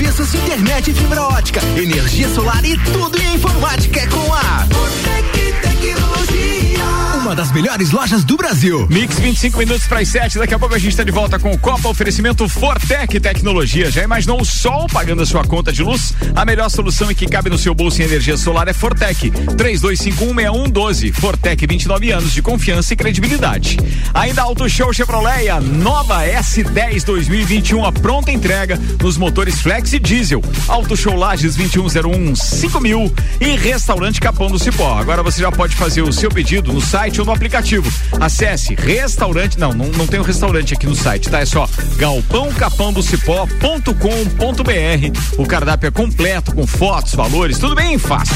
L: Serviços internet fibra ótica, energia solar e tudo em informática é com a Botec Tecnologia. Uma das melhores lojas do Brasil.
B: Mix 25 minutos para as 7. Daqui a pouco a gente está de volta com o Copa Oferecimento Fortec Tecnologia. Já imaginou o sol pagando a sua conta de luz? A melhor solução e que cabe no seu bolso em energia solar é Fortec. 32516112. Fortec 29 anos de confiança e credibilidade. Ainda Auto Show Chevrolet, a nova S10 2021, a pronta entrega nos motores Flex e Diesel. Auto Show Lages 2101 5000 e Restaurante Capão do Cipó. Agora você já pode fazer o seu pedido no site ou no aplicativo. Acesse restaurante, não, não, não tem um restaurante aqui no site, tá? É só galpãocapãodocipó.com.br. O cardápio é completo com fotos, valores, tudo bem fácil.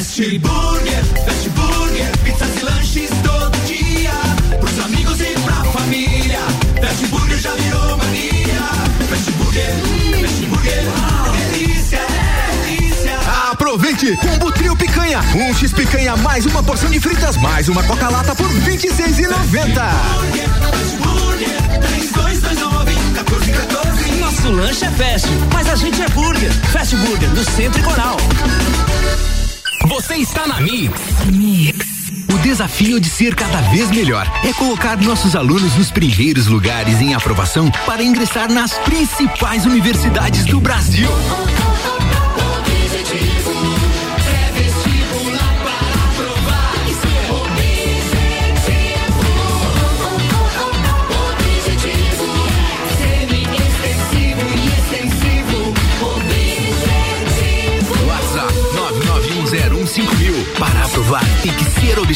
L: Fast Burger, Fast Burger, pizzas e lanches todo dia. Pros amigos e pra família, Fast Burger já virou mania. Fast Burger, Fast Burger, delícia, é delícia.
J: Aproveite, combo trio picanha, um x picanha mais uma porção de fritas mais uma coca lata por vinte e
L: seis e noventa. Fast Burger, três dois dois nove, quatorze quatorze.
M: Nosso lanche é fast, mas a gente é burger. Fast Burger, no Centro e Coral.
J: Você está na Mix. Mix. O desafio de ser cada vez melhor é colocar nossos alunos nos primeiros lugares em aprovação para ingressar nas principais universidades do Brasil.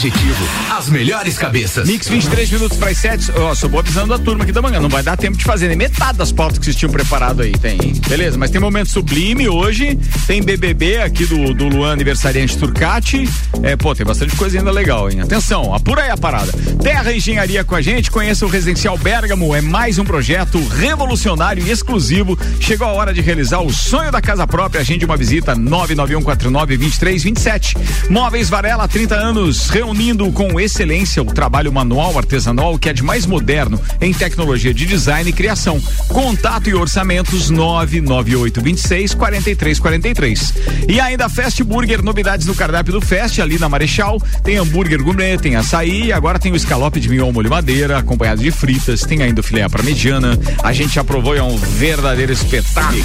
J: Objetivo. As melhores cabeças.
B: Mix 23 minutos para as 7. Ó, só vou avisando a turma aqui da manhã. Não vai dar tempo de fazer nem metade das pautas que vocês tinham preparado aí. Tem. Beleza, mas tem momento sublime hoje. Tem BBB aqui do, do Luan aniversariante Turcati. É, pô, tem bastante coisa ainda legal, hein? Atenção, apura aí a parada. Terra Engenharia com a gente. Conheça o Residencial Bergamo. É mais um projeto revolucionário e exclusivo. Chegou a hora de realizar o sonho da casa própria. Agende uma visita 991492327. Móveis Varela, 30 anos, reunindo com excelência o trabalho manual artesanal que é de mais moderno em tecnologia de design e criação. Contato e orçamentos 99826 4343. E ainda Fast Burger, novidades no cardápio do Fest, ali na Marechal. Tem hambúrguer gourmet, tem açaí, agora tem o escalope de mignon molho madeira, acompanhado de fritas, tem ainda o filé para mediana. A gente aprovou é um verdadeiro espetáculo.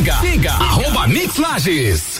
J: Siga, siga, arroba Mix Lages.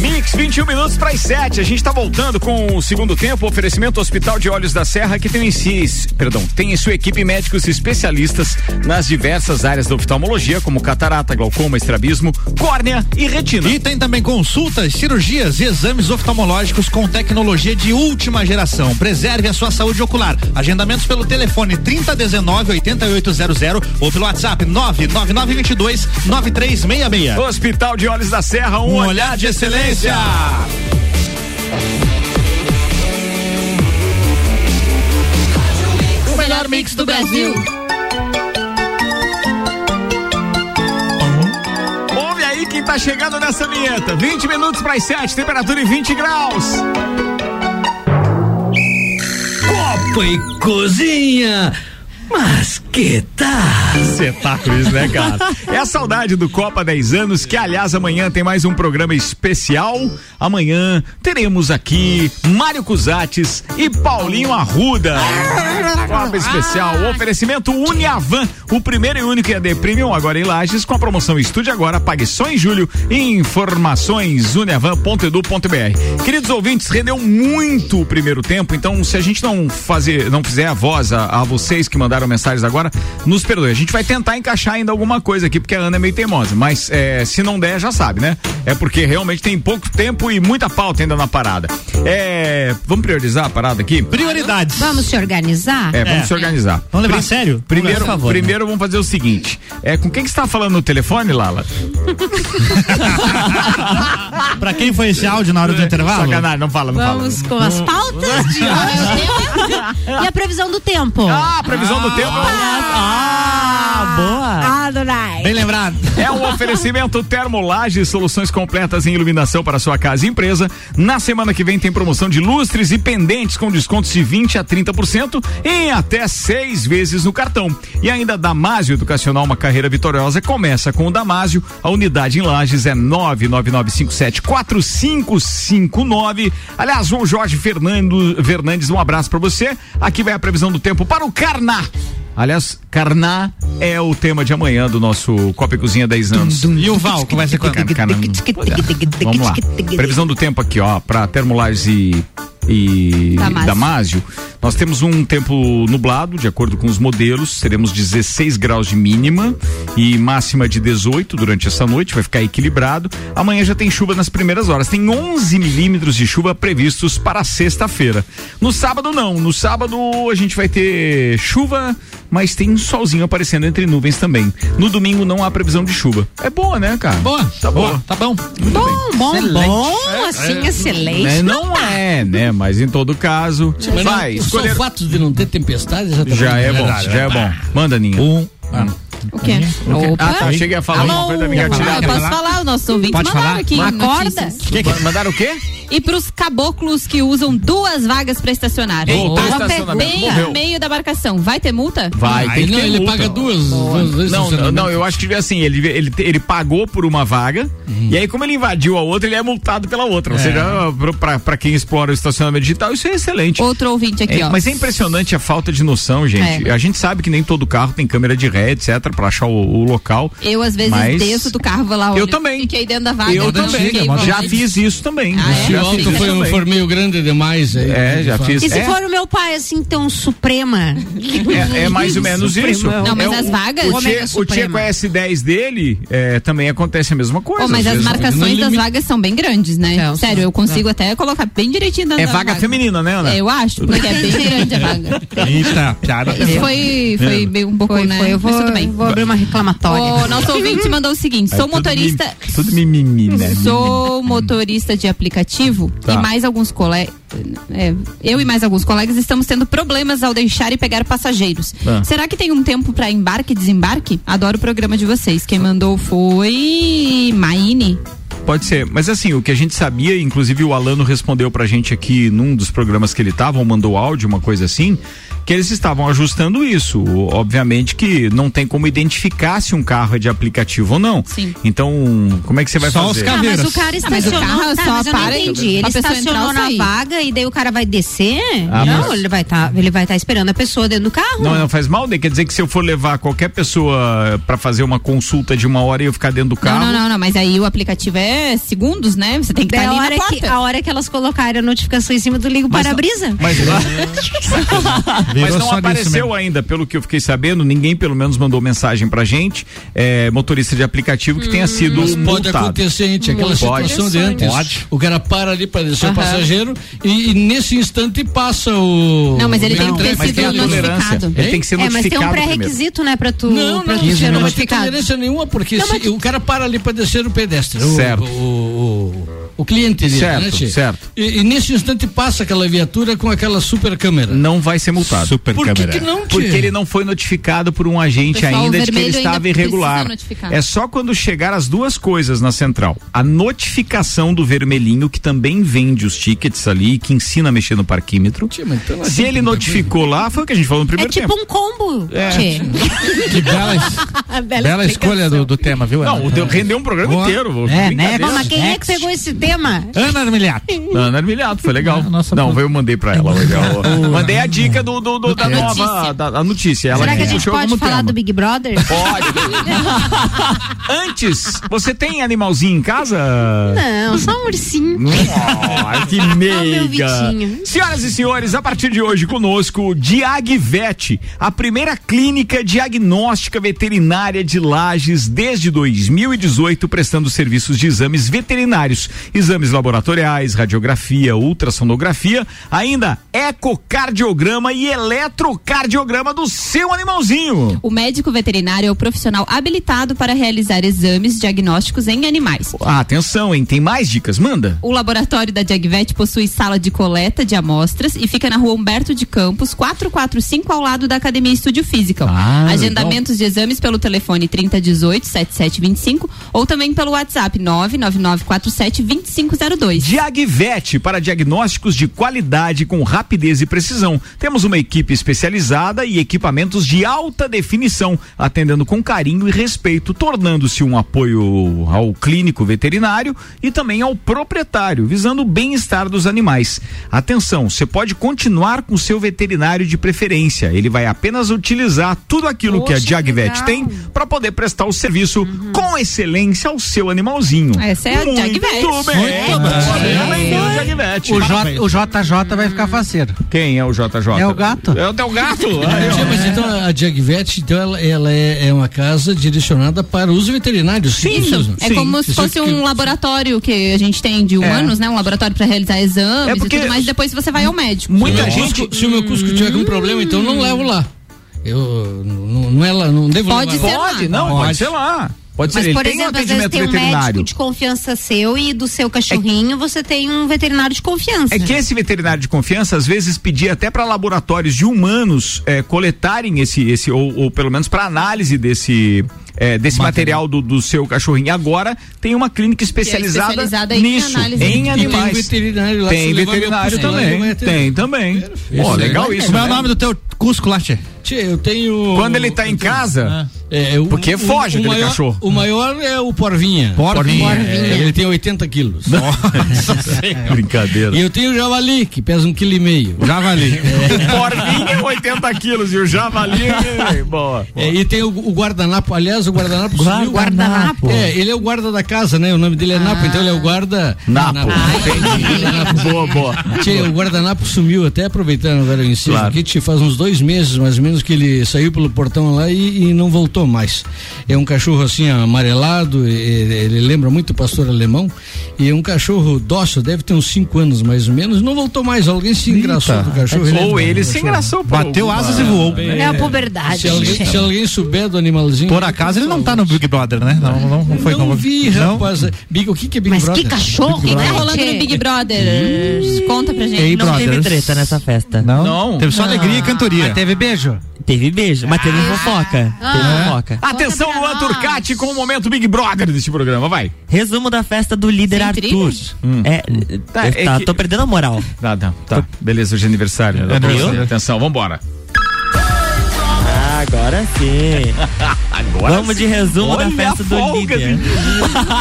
B: Mix 21 minutos para as 7. A gente está voltando com o segundo tempo. Oferecimento Hospital de Olhos da Serra, que tem em si, perdão, tem em sua equipe médicos especialistas nas diversas áreas da oftalmologia, como catarata, glaucoma, estrabismo, córnea e retina.
C: E tem também consultas, cirurgias e exames oftalmológicos com tecnologia de última geração. Preserve a sua saúde ocular. Agendamentos pelo telefone 3019 8800 ou pelo WhatsApp 99922 9366.
B: Hospital de Olhos da Serra, um,
C: Um
B: olhar de excelência.
D: O melhor mix do Brasil.
B: Ouve aí quem tá chegando nessa vinheta. 20 minutos para as 7, temperatura em 20 graus.
F: Copa e cozinha. Mas que tal?
B: Espetáculo isso, né, cara? É a saudade do Copa 10 anos, que aliás amanhã tem mais um programa especial. Amanhã teremos aqui Mário Cusates e Paulinho Arruda. Copa especial, oferecimento Uniavan, o primeiro e único EAD Premium agora em Lages com a promoção Estude Agora, pague só em julho. Informações uniavan.edu.br. Queridos ouvintes, rendeu muito o primeiro tempo, então se a gente não fazer, não fizer a voz a, a vocês que mandaram mensagens agora, nos perdoe. A gente vai tentar encaixar ainda alguma coisa aqui, porque a Ana é meio teimosa, mas é, se não der, já sabe, né? É porque realmente tem pouco tempo e muita pauta ainda na parada. É, vamos priorizar a parada aqui?
C: Prioridades.
H: Vamos se organizar?
B: É, vamos se organizar.
C: Vamos levar a sério?
B: Primeiro,
C: Por favor, né?
B: primeiro vamos fazer o seguinte: é, com quem que você tá falando no telefone, Lala?
C: pra quem foi esse áudio na hora do intervalo?
B: Sacanagem, não fala, não
H: Vamos
B: fala.
H: com as pautas de hoje. e a previsão do tempo.
B: Ah, previsão do tempo.
E: Ah, boa.
H: Ah, Night.
C: Bem lembrado.
B: É um oferecimento Termolage, soluções completas em iluminação para sua casa e empresa. Na semana que vem tem promoção de lustres e pendentes com descontos de 20 a 30% em até seis vezes no cartão. E ainda Damásio Educacional, uma carreira vitoriosa, começa com o Damásio. A unidade em Lages é 999574559. Aliás, o Jorge Fernando Fernandes, um abraço para você. Aqui vai a previsão do tempo para o Carná. Aliás, Carná é o tema de amanhã do nosso Copa e Cozinha 10 anos.
C: E o Val, como vai ser quando?
B: Vamos lá. Previsão do tempo aqui, ó, para Termolages e e
D: Damásio.
B: Damásio. Nós temos um tempo nublado, de acordo com os modelos, teremos 16 graus de mínima e máxima de 18 durante essa noite, vai ficar equilibrado. Amanhã já tem chuva nas primeiras horas, tem 11 milímetros de chuva previstos para sexta-feira. No sábado não, no sábado a gente vai ter chuva, mas tem um solzinho aparecendo entre nuvens também. No domingo não há previsão de chuva. É boa, né, cara?
C: Boa,
B: tá boa.
C: Tá bom.
H: Bom, bom,
G: Excelente.
H: bom, assim, excelente.
B: Né? Não é, né? Mas em todo caso,
F: Mas
B: vai
F: não,
B: escolher.
F: Só o fato de não ter tempestade já, tá
B: Já é bom, já é bom. Manda, Ninha.
C: Um.
D: O quê? Opa.
B: Ah, tá. Cheguei a falar
D: Alô?
B: uma coisa da minha
D: Ah, eu posso falar, os nossos ouvintes
C: Pode
D: mandaram
C: falar?
D: aqui.
H: Acorda.
D: notícias.
B: Mandaram o quê?
D: E pros caboclos que usam duas vagas pra estacionar.
B: O
D: Tava
B: estacionamento,
D: bem
B: morreu.
D: no meio da embarcação. Vai ter multa?
B: Vai, tem que
F: não,
B: ter
F: ele
B: multa.
F: paga duas. duas vezes
B: Não, não, não, eu acho que assim, ele, ele, ele pagou por uma vaga e aí como ele invadiu a outra, ele é multado pela outra. Ou seja, pra, pra quem explora o estacionamento digital, isso é excelente.
D: Outro ouvinte aqui,
B: É,
D: ó.
B: mas é impressionante a falta de noção, gente.
D: É.
B: A gente sabe que nem todo carro tem câmera de ré, etc, pra achar o, o local.
D: Eu, às vezes,
B: Mas-
D: desço do carro, vou lá, olho,
B: Eu também.
D: Fiquei dentro da vaga.
B: eu
D: não
B: também.
D: fiquei,
B: Já fiz isso também.
D: Ah, é?
F: Se o
B: Já fiz isso
F: foi,
B: também.
F: for meio grande demais. Aí,
B: É, já fiz.
H: E se
B: É.
H: for o meu pai, assim, então, Suprema?
B: É, é mais ou menos isso.
D: Não, mas
B: É
D: as
B: o-
D: vagas-
B: O
H: Ômega
B: Tia, o tia
H: Suprema.
B: com a S10 dele é, também acontece a mesma coisa.
D: Pô, mas as marcações das vagas são bem grandes, né? Sério, eu consigo até colocar bem direitinho dentro
B: É vaga feminina, né, Ana?
D: É, eu acho, porque é bem grande a vaga.
C: Eita, piada.
D: Isso foi, foi bem um pouco,
H: Foi,
D: né?
H: foi, eu vou,
D: Mas tudo bem.
H: Vou abrir uma reclamatória.
D: O nosso ouvinte mandou o seguinte:
B: É
D: sou
B: tudo
D: motorista.
B: Tudo mimimi, né?
D: Sou motorista de aplicativo
B: Tá.
D: e mais alguns colegas. eu e mais alguns colegas estamos tendo problemas ao deixar e pegar passageiros.
B: Tá.
D: Será que tem um tempo para embarque e desembarque? Adoro o programa de vocês. Quem mandou foi Maine.
B: Pode ser, mas assim, o que a gente sabia, inclusive o Alano respondeu pra gente aqui num dos programas que ele tava, ou mandou áudio, uma coisa assim, que eles estavam ajustando isso. Obviamente que não tem como identificar se um carro é de aplicativo ou não.
D: Sim.
B: Então, como é que você vai
C: Só os
B: fazer?
H: Ah, mas
C: caveiras.
H: o cara
D: Ah, mas o
H: estacionou.
D: carro
H: tá,
D: só
H: mas eu não
D: para
H: entendi. Ele estacionou
D: ou
H: na
D: sair.
H: vaga e daí o cara vai descer?
B: Ah,
H: não,
B: mas-
H: ele vai estar ele vai estar esperando a pessoa dentro do carro.
B: Não, não faz mal, né? Quer dizer que se eu for levar qualquer pessoa pra fazer uma consulta de uma hora e eu ficar dentro do
D: Não,
B: carro.
D: não, não, não, mas aí o aplicativo é segundos, né? Você tem que estar
H: a
D: ali
H: hora,
D: na
H: que, a hora que elas colocarem a notificação em cima do ligo
B: Mas
H: para-brisa.
B: Mas, mas
C: Virou
B: não
C: só nisso
B: apareceu ainda, pelo que eu fiquei sabendo, ninguém pelo menos mandou mensagem pra gente, é, motorista de aplicativo que tenha sido
F: Mas pode
B: multado.
F: acontecer, gente, aquela
B: Pode.
F: situação de antes.
B: Pode.
F: O cara para ali para descer o passageiro e, e nesse instante passa o.
D: Não, mas ele tem que ter
B: mas
D: sido
B: tem
D: notificado.
B: Ele tem que ser
H: É, mas tem
B: notificado
H: um pré-requisito, né, pra tu,
F: Não,
H: pra
F: não,
H: tu ser
F: não vai ter
H: notificado.
F: tolerância nenhuma, porque
H: Não,
F: se-
H: mas-
F: o cara para ali para descer o pedestre.
B: Certo.
F: O, o, o cliente dele,
B: Certo,
F: né, Tchê?
B: certo.
F: E, e nesse instante passa aquela viatura com aquela super câmera.
B: Não vai ser multado.
C: Super
F: Por que,
C: câmera.
F: que não, Tchê?
B: Porque ele não foi notificado por um agente ainda
D: o
B: de que ele estava irregular. É só quando chegar as duas coisas na central. A notificação do vermelhinho, que também vende os tickets ali, que ensina a mexer no parquímetro.
F: Mas então não
B: Se ele
F: muita
B: notificou lá, foi o que a gente falou no
H: É
B: primeiro
H: tipo
B: tempo.
H: um combo.
B: É.
C: Que bela,
H: Bela
C: bela escolha do, do tema, viu?
B: Não, o teu rendeu um programa
C: Boa.
B: inteiro.
C: É.
H: Bom, mas quem é que pegou esse tema?
C: Ana Armiliato.
B: Ana Armilhato, foi legal.
C: Ah, nossa,
B: não, eu mandei pra ela. Legal. Mandei a dica do, do- do- da
D: Da
B: nova
D: notícia.
B: da, da notícia. Ela
H: Será que a gente pode falar
B: tema.
H: do Big Brother?
B: Pode. Antes, você tem animalzinho em casa?
H: Não, só um ursinho.
B: Ah, que meiga. Senhoras e senhores, a partir de hoje conosco, Diagvet, a primeira clínica diagnóstica veterinária de Lages desde 2018, prestando serviços de exames veterinários. Exames laboratoriais, radiografia, ultrassonografia, ainda ecocardiograma e eletrocardiograma do seu animalzinho.
D: O médico veterinário é o profissional habilitado para realizar exames diagnósticos em animais.
B: Ah, atenção, hein? Tem mais dicas? Manda.
D: O laboratório da Jagvet possui sala de coleta de amostras e fica na rua Humberto de Campos, 445, ao lado da Academia Estúdio Física.
B: Ah,
D: Agendamentos de exames pelo telefone 3018-7725 ou também pelo WhatsApp 99947-2502.
B: Diagvet para diagnósticos de qualidade com rapidez e precisão. Temos uma equipe especializada e equipamentos de alta definição, atendendo com carinho e respeito, tornando-se um apoio ao clínico veterinário e também ao proprietário, visando o bem-estar dos animais. Atenção, você pode continuar com seu veterinário de preferência. Ele vai apenas utilizar tudo aquilo que a
D: Poxa,
B: Diagvet tem para poder prestar o serviço com excelência ao seu animalzinho.
D: Essa é a
B: Muito
D: Jagvet.
B: bem.
G: Muito bem.
B: Bem-vindo, Jagvet.
G: O, J, o JJ vai ficar faceiro.
B: Quem é o JJ?
G: É o gato.
B: É o teu gato.
F: Mas então a Diagvet, então ela, ela é, é uma casa direcionada para uso veterinário. Sim,
D: Isso, é como se fosse um laboratório que a gente tem de humanos, né? Um laboratório para realizar exames
B: É porque-
D: e tudo mais, depois você vai ao médico.
B: Muita
F: se o meu
B: gente-
F: Cusco- se o meu Cusco tiver algum problema, então não levo lá. Eu não, não é lá, não devo
H: Pode
F: levar.
H: ser lá.
B: Pode, não, pode,
F: Pode.
B: ser lá. Pode ser,
H: Mas,
B: ele
H: por
B: tem um
H: exemplo, às vezes tem um
B: veterinário.
H: médico de confiança seu e do seu cachorrinho você tem um veterinário de confiança.
B: É que esse veterinário de confiança às vezes pedia até para laboratórios de humanos eh, coletarem esse, esse ou, ou pelo menos para análise desse eh, desse material, do, do seu cachorrinho. Agora tem uma clínica especializada,
D: especializada em
B: nisso,
D: análise.
B: em
D: E tem
B: animais.
F: veterinário lá,
B: Tem veterinário também. Tem também. Ó, legal isso.
C: Como é o
B: né?
C: nome do teu Cusco lá, tchê?
F: Tia, eu tenho.
B: Quando ele tá em casa,
F: É, o-
B: Porque
F: o-
B: foge
F: o
B: aquele
F: maior-
B: cachorro.
F: O maior é o Porvinha.
C: Porvinha.
F: É, ele tem 80 quilos.
B: Brincadeira.
F: E eu tenho o Javali, que pesa um quilo e meio.
C: Javali.
B: Porvinho 80 quilos e o javali. boa.
F: É, e tem o, o guardanapo, aliás, o guardanapo sumiu.
H: Guardanapo.
F: É, ele é o guarda da casa, né? O nome dele é Napo, então ele é o guarda.
B: Napo.
F: Guardanapo.
B: Boa, boa.
F: Tchê, o guardanapo sumiu, até aproveitando agora o inciso
B: Claro.
F: aqui, tchê, faz uns dois meses mais ou menos que ele saiu pelo portão lá e, e não voltou mais. É um cachorro assim amarelado, e- e- ele lembra muito o pastor alemão, e é um cachorro dócil, deve ter uns cinco anos mais ou menos, não voltou mais. Alguém se engraçou do cachorro.
B: Ou
F: é-
B: ele se engraçou.
C: Bateu asas e voou.
H: É a puberdade.
F: Se alguém, se alguém souber do animalzinho.
C: Por acaso ele não tá no Big Brother, né? Não, não, não foi
F: não
C: não.
F: vi,
C: Não?
F: rapaz. Big, o que, que é Big
H: Mas
F: Brother?
H: que cachorro,
D: O que, tá rolando no Big Brother? Conta pra gente.
E: Não teve treta nessa festa.
C: Não?
B: Não.
C: Teve só alegria e cantoria.
G: Mas teve beijo?
E: Teve beijo, mas teve fofoca. Teve fofoca.
B: Atenção, Luan. Turcati com o momento Big Brother desse programa, vai.
E: Resumo da festa do líder
D: Sem
E: Arthur.
D: trilhos?
E: É,
B: Tá, é
E: tá-
B: que-
E: tô perdendo a moral.
B: Tá, tá, tá. Beleza, hoje é aniversário. né?
C: aniversário.
B: Atenção, vambora.
E: Agora sim.
B: Agora
E: Vamos
B: sim.
E: de resumo
B: Olha
E: da festa
B: a
E: do líder.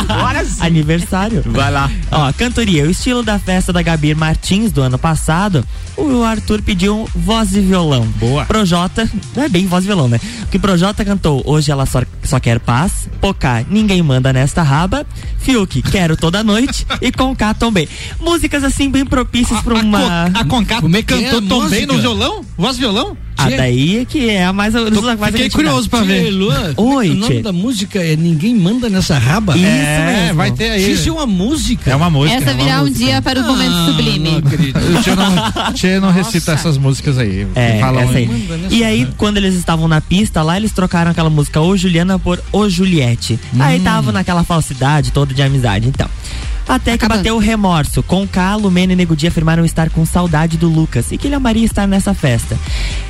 B: Agora sim.
E: Aniversário.
B: Vai lá.
E: Ó, cantoria. O estilo da festa da Gabi Martins do ano passado, o Arthur pediu um voz e violão.
B: Boa.
E: Projota, não é bem voz e violão, né? Que Projota cantou Hoje Ela Só, só Quer Paz, Pocá, Ninguém Manda Nesta Raba, Fiuk, Quero Toda Noite e Conká também. Músicas assim bem propícias pra uma...
C: A Conká
F: Como é que é
C: cantou
F: a música?
C: no violão? Voz e violão?
E: Ah, daí é que é a mais... Tô, mais
C: Fiquei curioso pra
F: Tchê,
C: ver.
F: Luan,
E: Oi,
F: o nome da música é Ninguém Manda Nessa Raba?
E: Isso
C: É,
E: mesmo.
C: vai ter aí.
F: Isso é uma música?
C: É uma música.
D: Essa
C: é
D: virá um
C: música.
D: dia para momentos
F: Ah,
D: sublime.
F: não acredito.
C: O Tchê não, Tchê não recita essas músicas aí.
E: É,
C: Falam
E: essa aí. E aí, quando eles estavam na pista lá, eles trocaram aquela música Ô Juliana por Ô Juliette. Aí tava naquela falsidade toda de amizade, então. Até que
D: Acabando.
E: bateu o remorso. Com K, Lumena e Nego Di afirmaram estar com saudade do Lucas e que ele amaria estar nessa festa.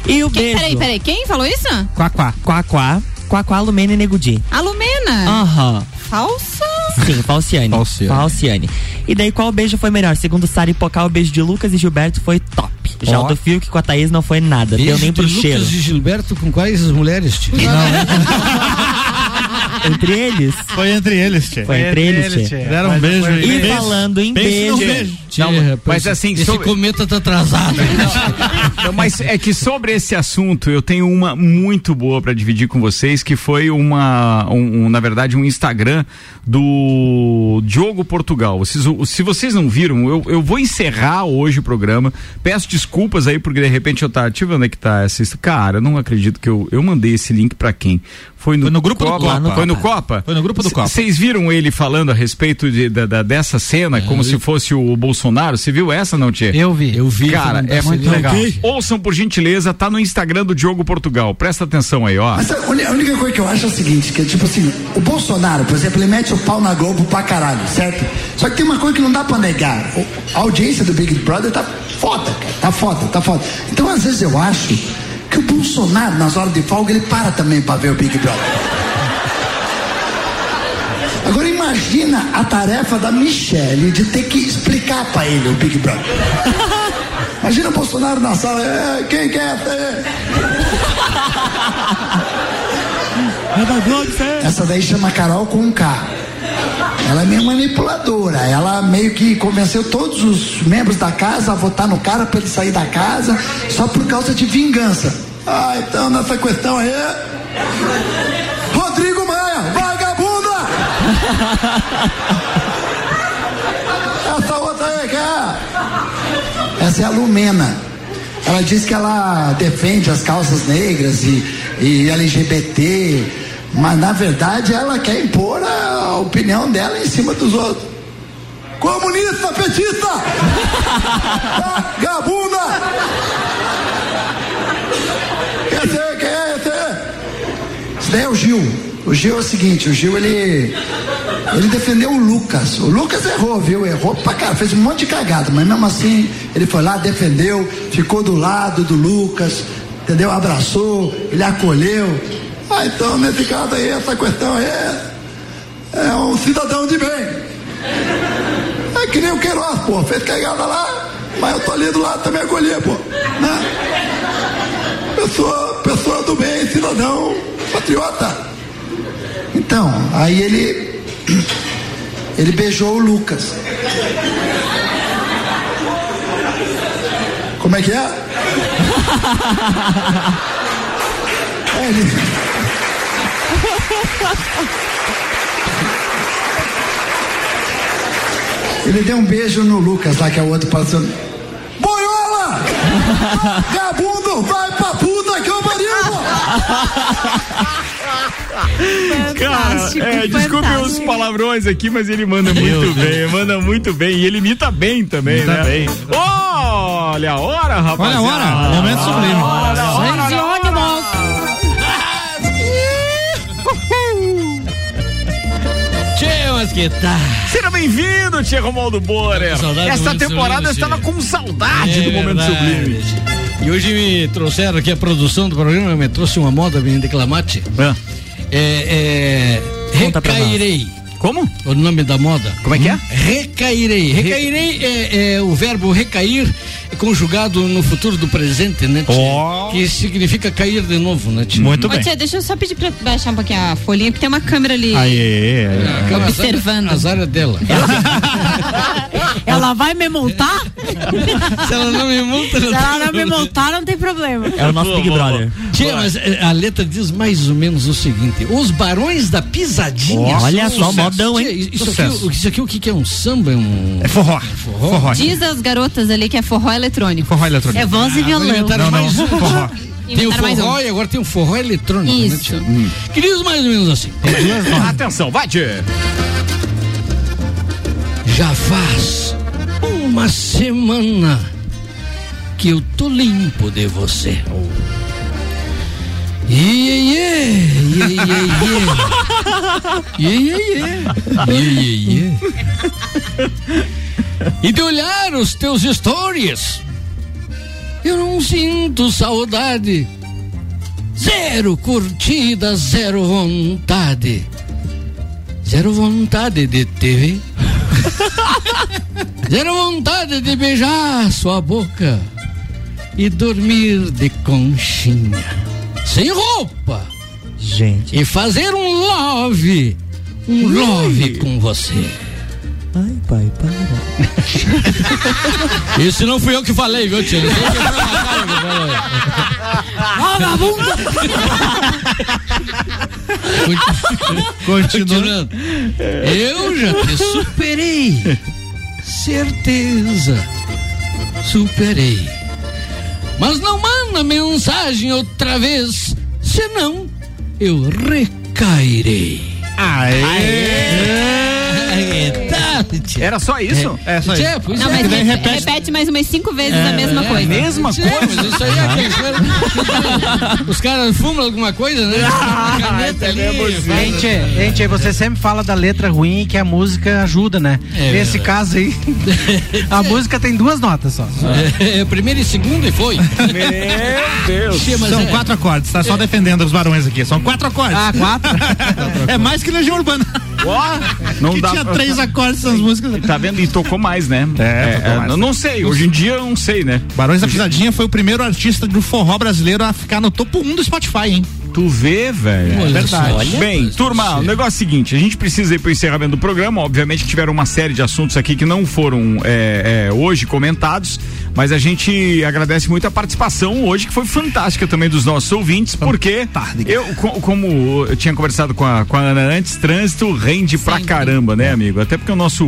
E: E o
D: Quem,
E: beijo.
D: peraí, peraí, quem falou isso?
C: Quá, quá.
E: Quá, quá. Quá, quá, Lumena e Nego Di.
D: A Lumena.
E: Aham.
D: Falsa.
E: Sim, Falciane.
C: Falciane.
E: Falciane. E daí qual beijo foi melhor? Segundo Sara Pocá, o beijo de Lucas e Gilberto foi top. Já
C: Ó.
E: o do Fiuk com a Thaís não foi nada, deu
F: Beijo
E: nem
F: de
E: pro
F: Lucas
E: cheiro.
F: e Gilberto com quais as mulheres? tio?
E: Entre eles.
C: Foi entre eles, Tchê.
E: Foi entre eles, tchê.
C: Deram um beijo.
E: E
C: Beijo.
E: falando em beijo.
C: beijo.
F: Tchê,
B: Não,
F: rapaz,
B: mas assim,
F: esse
B: sobre-
F: cometa tá atrasado.
B: Não, mas é que sobre esse assunto eu tenho uma muito boa pra dividir com vocês, que foi uma, um, um, na verdade, um Instagram do Diogo Portugal. Vocês, se vocês não viram, eu, eu vou encerrar hoje o programa. Peço desculpas aí, porque de repente eu tá, deixa eu ver onde é que tá essa. Cara, eu não acredito que eu, eu mandei esse link pra quem? Foi no,
C: Foi no grupo do
B: Copa,
C: Copa.
B: Foi no do Copa?
C: Foi no grupo do Copa.
B: Vocês viram ele falando a respeito de, da, da- dessa cena, como se fosse o Bolsonaro? Você viu essa, não, Tia?
G: Eu vi.
F: Eu vi.
B: Cara, é muito legal.
F: Ok.
B: Ouçam, por gentileza, tá no Instagram do Diogo Portugal. Presta atenção aí, ó.
N: Mas a única coisa que eu acho é o seguinte, que é tipo assim, o Bolsonaro, por exemplo, ele mete o pau na Globo pra caralho, certo? Só que tem uma coisa que não dá pra negar. O- a audiência do Big Brother tá foda, cara. Tá foda, tá foda. Então, às vezes, eu acho que o Bolsonaro, nas horas de folga, ele para também pra ver o Big Brother. Agora imagina a tarefa da Michelle de ter que explicar pra ele o Big Brother. Imagina o Bolsonaro na sala, "É, quem quer ter? Essa daí chama Carol com um K. Ela é meio manipuladora. Ela meio que convenceu todos os membros da casa a votar no cara pra ele sair da casa só por causa de vingança. Ah, então nessa questão aí. Rodrigo Maia, vagabunda! Essa outra aí que é. Essa é a Lumena. Ela diz que ela defende as causas negras e, e LGBT, mas na verdade ela quer impor a opinião dela em cima dos outros. Comunista, petista! Vagabunda! É, quem é esse? é? Esse daí é o Gil. O Gil é o seguinte, o Gil ele ele defendeu o Lucas. O Lucas errou, viu? Errou pra cara, fez um monte de cagada, mas mesmo assim ele foi lá, defendeu, ficou do lado do Lucas, entendeu? Abraçou, ele acolheu. Ah, então nesse caso aí, essa questão aí é, é um cidadão de bem. É que nem o Queiroz, pô, fez cagada lá, mas eu tô ali do lado também acolhi, pô. Né? Pessoa, pessoa do bem, cidadão, patriota. Então, aí ele ele beijou o Lucas. Como é que é? É, ele... Ele deu um beijo no Lucas lá, que é o outro passando. Boiola! Vagabundo, vai pra puta que eu pariu!
B: Cara, é, desculpe os palavrões aqui, mas ele manda muito bem, manda muito bem. E ele imita bem também,
C: Imita
B: né?
C: bem.
B: Olha a hora, rapaz.
C: Olha a hora, momento sublime.
B: Olha a hora.
F: Mas que tá.
B: Seja bem-vindo, Tia Romualdo Borer. Esta
F: Momento
B: temporada
F: Sublime,
B: estava com saudade
F: É
B: do Momento
F: verdade.
B: Sublime.
F: E hoje me trouxeram aqui a produção do programa, me trouxe uma moda bem declamate. É, é,
E: pra
F: recairei.
B: Como?
F: O nome da moda.
B: Como é que é?
F: Recairei. Recairei é, é o verbo recair é conjugado no futuro do presente, né? tia?
B: Ó.
F: Que significa cair de novo, né? tia?
C: Muito
D: Ô,
C: bem.
D: tia, deixa eu só pedir pra baixar um pouquinho a folhinha, porque tem uma câmera ali.
C: Aê, aê.
F: Aquela
D: Observando.
F: As áreas dela.
H: Ela vai me multar?
F: Se ela não me multa,
H: Se ela não me multar, não tem problema.
E: É o nosso Big Brother.
F: Tia, mas eh, a letra diz mais ou menos o seguinte: os barões da pisadinha.
E: Olha só,
F: sucesso.
E: modão, hein?
F: Tia, isso, aqui, isso aqui o que, que é um samba? É um.
C: É forró.
F: forró?
C: Forró.
D: Diz as garotas ali que é forró eletrônico.
C: Forró eletrônico.
H: É voz e
F: Agora
H: violão.
F: inventaram
C: Não, não,
F: mais um.
C: forró.
F: Tem o forró
D: um.
F: e agora tem o forró eletrônico. Né,
D: Isso.
F: tia? Que diz mais ou menos assim:
B: Atenção, vai, Tia.
F: já faz uma semana que eu tô limpo de você. Iê, iê, iê. Iê, iê, iê. Iê, iê, iê. E de olhar os teus stories, eu não sinto saudade. Zero curtida, zero vontade. Zero vontade de TV. Zero vontade de beijar sua boca e dormir de conchinha, sem roupa,
E: Gente.
F: e fazer um love, um love com você.
E: Ai, pai, para.
F: Isso não fui eu que falei, viu, tia? Isso aí que foi uma cara que falou.
H: Vagabundo!
F: Continuando. Eu já te superei. Certeza. Superei. Mas não manda mensagem outra vez, senão eu recairei.
B: Era só isso?
C: É, só isso.
D: Não,
F: é.
D: mas
C: daí
D: re-
C: repete-
D: repete... mais umas cinco vezes a mesma
F: é,
D: coisa.
B: Mesma
F: Tchê,
B: coisa?
F: mas isso aí é aqueles caras- Os caras fumam alguma coisa, né?
B: Ah,
F: Caneta ali, vai-
G: Gente, gente, você sempre fala da letra ruim e que a música ajuda, né?
F: É
G: Nesse
F: verdade.
G: caso aí, a música tem duas notas só.
F: É, primeiro e segundo e foi.
B: Meu Deus.
F: Tchê, mas
C: São
F: é-
C: quatro acordes, tá só defendendo os barões aqui. São quatro acordes.
G: Ah, quatro?
C: é mais que Legião Urbana.
B: Ó, não
C: que
B: dá
C: tinha
B: pra-
C: três nas músicas.
B: Tá vendo? E tocou mais, né?
C: É, tocou mais.
B: eu não sei, hoje em dia eu não sei, né?
C: Barões da Pisadinha foi o primeiro artista do forró brasileiro a ficar no topo 1 do Spotify, hein?
B: Tu vê, velho.
F: Olha
C: verdade. Olha.
B: Bem, turma, o negócio é o seguinte: a gente precisa ir pro encerramento do programa. Obviamente que tiveram uma série de assuntos aqui que não foram é, é, hoje comentados, mas a gente agradece muito a participação hoje, que foi fantástica também dos nossos ouvintes, porque eu, co- como eu tinha conversado com a, com a Ana antes, trânsito rende pra caramba, né, amigo? Até porque o nosso,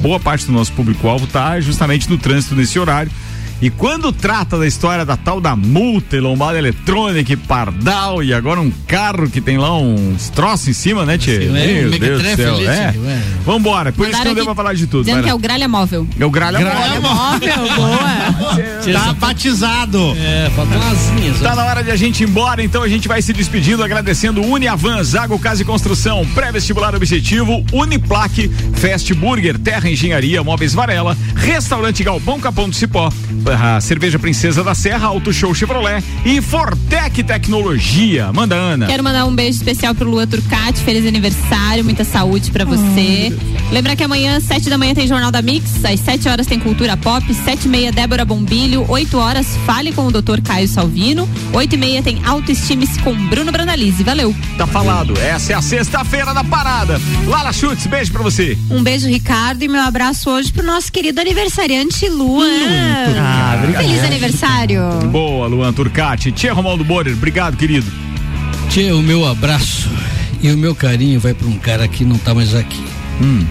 B: boa parte do nosso público-alvo tá justamente no trânsito nesse horário. E quando trata da história da tal da multa e lombada eletrônica e pardal e agora um carro que tem lá uns troços em cima, né, Tchê?
F: Sim, é,
B: Meu Deus do céu. É. Vambora, por isso que
D: Mandaram
B: não deu
D: aqui
B: pra falar de tudo.
D: Dizendo que é o gralha móvel.
B: É o gralha
C: Gralha
B: móvel.
D: Móvel, boa.
C: Tá batizado.
F: É, faltam asinhas.
B: Tá na hora de a gente ir embora, então a gente vai se despedindo agradecendo Uniavan, Zago Casa e Construção, pré-vestibular objetivo, Uniplaque, Fast Burger, Terra Engenharia, Móveis Varela, Restaurante Galpão Capão do Cipó, a Cerveja Princesa da Serra, Auto Show Chevrolet e Fortec Tecnologia. Manda, Ana.
D: Quero mandar um beijo especial pro Lua Turcati, feliz aniversário, muita saúde pra você. Lembrar que amanhã, às 7 da manhã, tem Jornal da Mix, às 7 horas tem Cultura Pop, 7 e meia Débora Bombilho, 8 horas Fale com o Dr. Caio Salvino, 8 e meia tem Autoestime-se com Bruno Brandalize. Valeu!
B: Tá falado, essa é a sexta-feira da parada. Lala Chutes, beijo pra você.
H: Um beijo, Ricardo, e meu abraço hoje pro nosso querido aniversariante Luan.
E: Ah, obrigado.
H: Feliz aniversário.
B: Boa, Luan Turcati. Tia Romualdo Borer, obrigado, querido.
F: Tchê, o meu abraço e o meu carinho vai para um cara que não tá mais aqui.
B: Hum.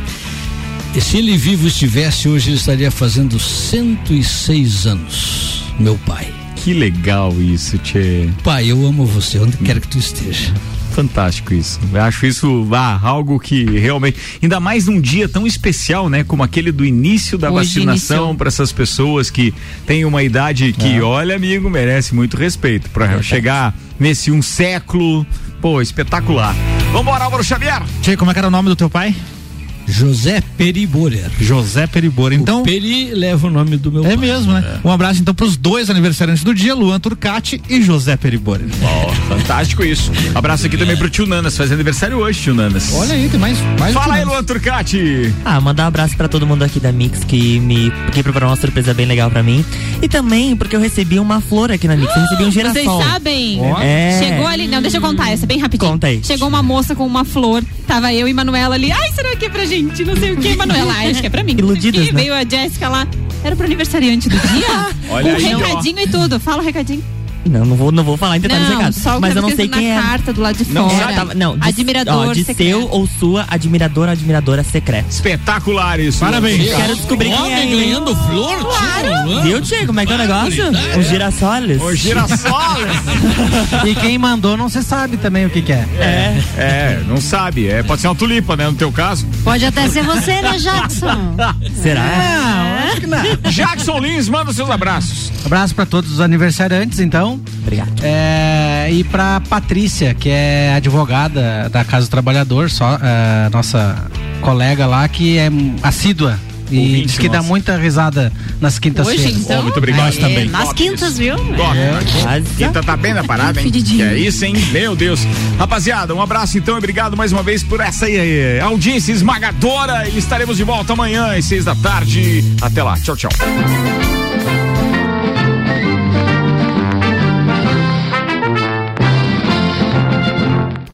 F: E se ele vivo estivesse, hoje ele estaria fazendo 106 anos. Meu pai.
B: Que legal isso, Tchê.
F: Pai, eu amo você, onde quer que tu esteja.
B: Fantástico isso. Eu acho isso ah, algo que realmente, ainda mais num dia tão especial, né, como aquele do início da
D: Hoje
B: vacinação para essas pessoas que têm uma idade que, olha, amigo, merece muito respeito para chegar nesse um século, pô, espetacular. Vambora, Álvaro Xavier.
C: Tchê, como é que era o nome do teu pai?
F: José Periborer.
C: José Peribora. Então.
F: O Peri leva o nome do meu
C: É
F: pai.
C: mesmo, né? Um abraço então pros dois aniversariantes do dia, Luan Turcati e José Peribora.
B: Ó, fantástico isso. Abraço aqui também pro tio Nanas, faz aniversário hoje, tio Nanas.
C: Olha aí, tem mais. mais
B: Fala aí. Luan Turcati.
E: Ah, mandar um abraço pra todo mundo aqui da Mix que me que preparou uma surpresa bem legal pra mim. E também porque eu recebi uma flor aqui na Mix. Eu recebi um
D: Vocês
E: girassol.
D: sabem?
E: É.
D: Chegou ali. Não, deixa eu contar essa bem rapidinho.
E: Conta aí.
D: Chegou uma moça com uma flor. Tava eu e Manuela ali. Ai, será que é pra gente? Não sei o que, Manuela. Acho que é pra mim.
E: Iludidas,
D: E
E: né?
D: veio a Jéssica lá. Era pro aniversariante do dia?
B: Olha
D: com
B: aí, ó.
D: recadinho e tudo. Fala o recadinho.
E: Não, não vou, não vou falar em detalhes
D: Não,
E: recados.
D: só
E: Mas eu não sei quem
D: na
E: é.
D: carta do lado de
B: Não,
D: fora.
E: Tava- não, de,
D: Admirador
E: ó, de
D: secreto.
E: seu ou sua admiradora ou admiradora secreta.
B: Espetacular isso.
C: Parabéns.
E: Quero descobrir quem é.
F: Ganhando flor, tio.
E: Viu, Tchê? Como é que é o negócio? Os girassoles.
B: Ô, girassoles.
G: E quem mandou não se sabe também o que, que é.
E: É.
B: É, não sabe. É, pode ser uma tulipa, né? No teu caso.
H: Pode até ser você, né, Jackson?
E: Será?
G: acho não.
B: Jackson Lins, manda seus abraços.
G: Abraço pra todos os aniversariantes, então.
E: Obrigado.
G: É, e pra Patrícia, que é advogada da Casa do Trabalhador, só, é, nossa colega lá, que é assídua. E
B: Ouvinte
G: diz que dá
B: nossa.
G: muita risada nas quintas-feiras.
D: Hoje, então?
B: Ó, muito obrigado.
G: Nós também.
H: Nas
B: Top
H: quintas,
B: isso.
H: viu?
B: Top.
E: Quase.
B: Quinta tá bem na parada, hein? Que é isso, hein? Meu Deus. Rapaziada, um abraço então e obrigado mais uma vez por essa eh, audiência esmagadora. E estaremos de volta amanhã às seis da tarde. Até lá. Tchau, tchau.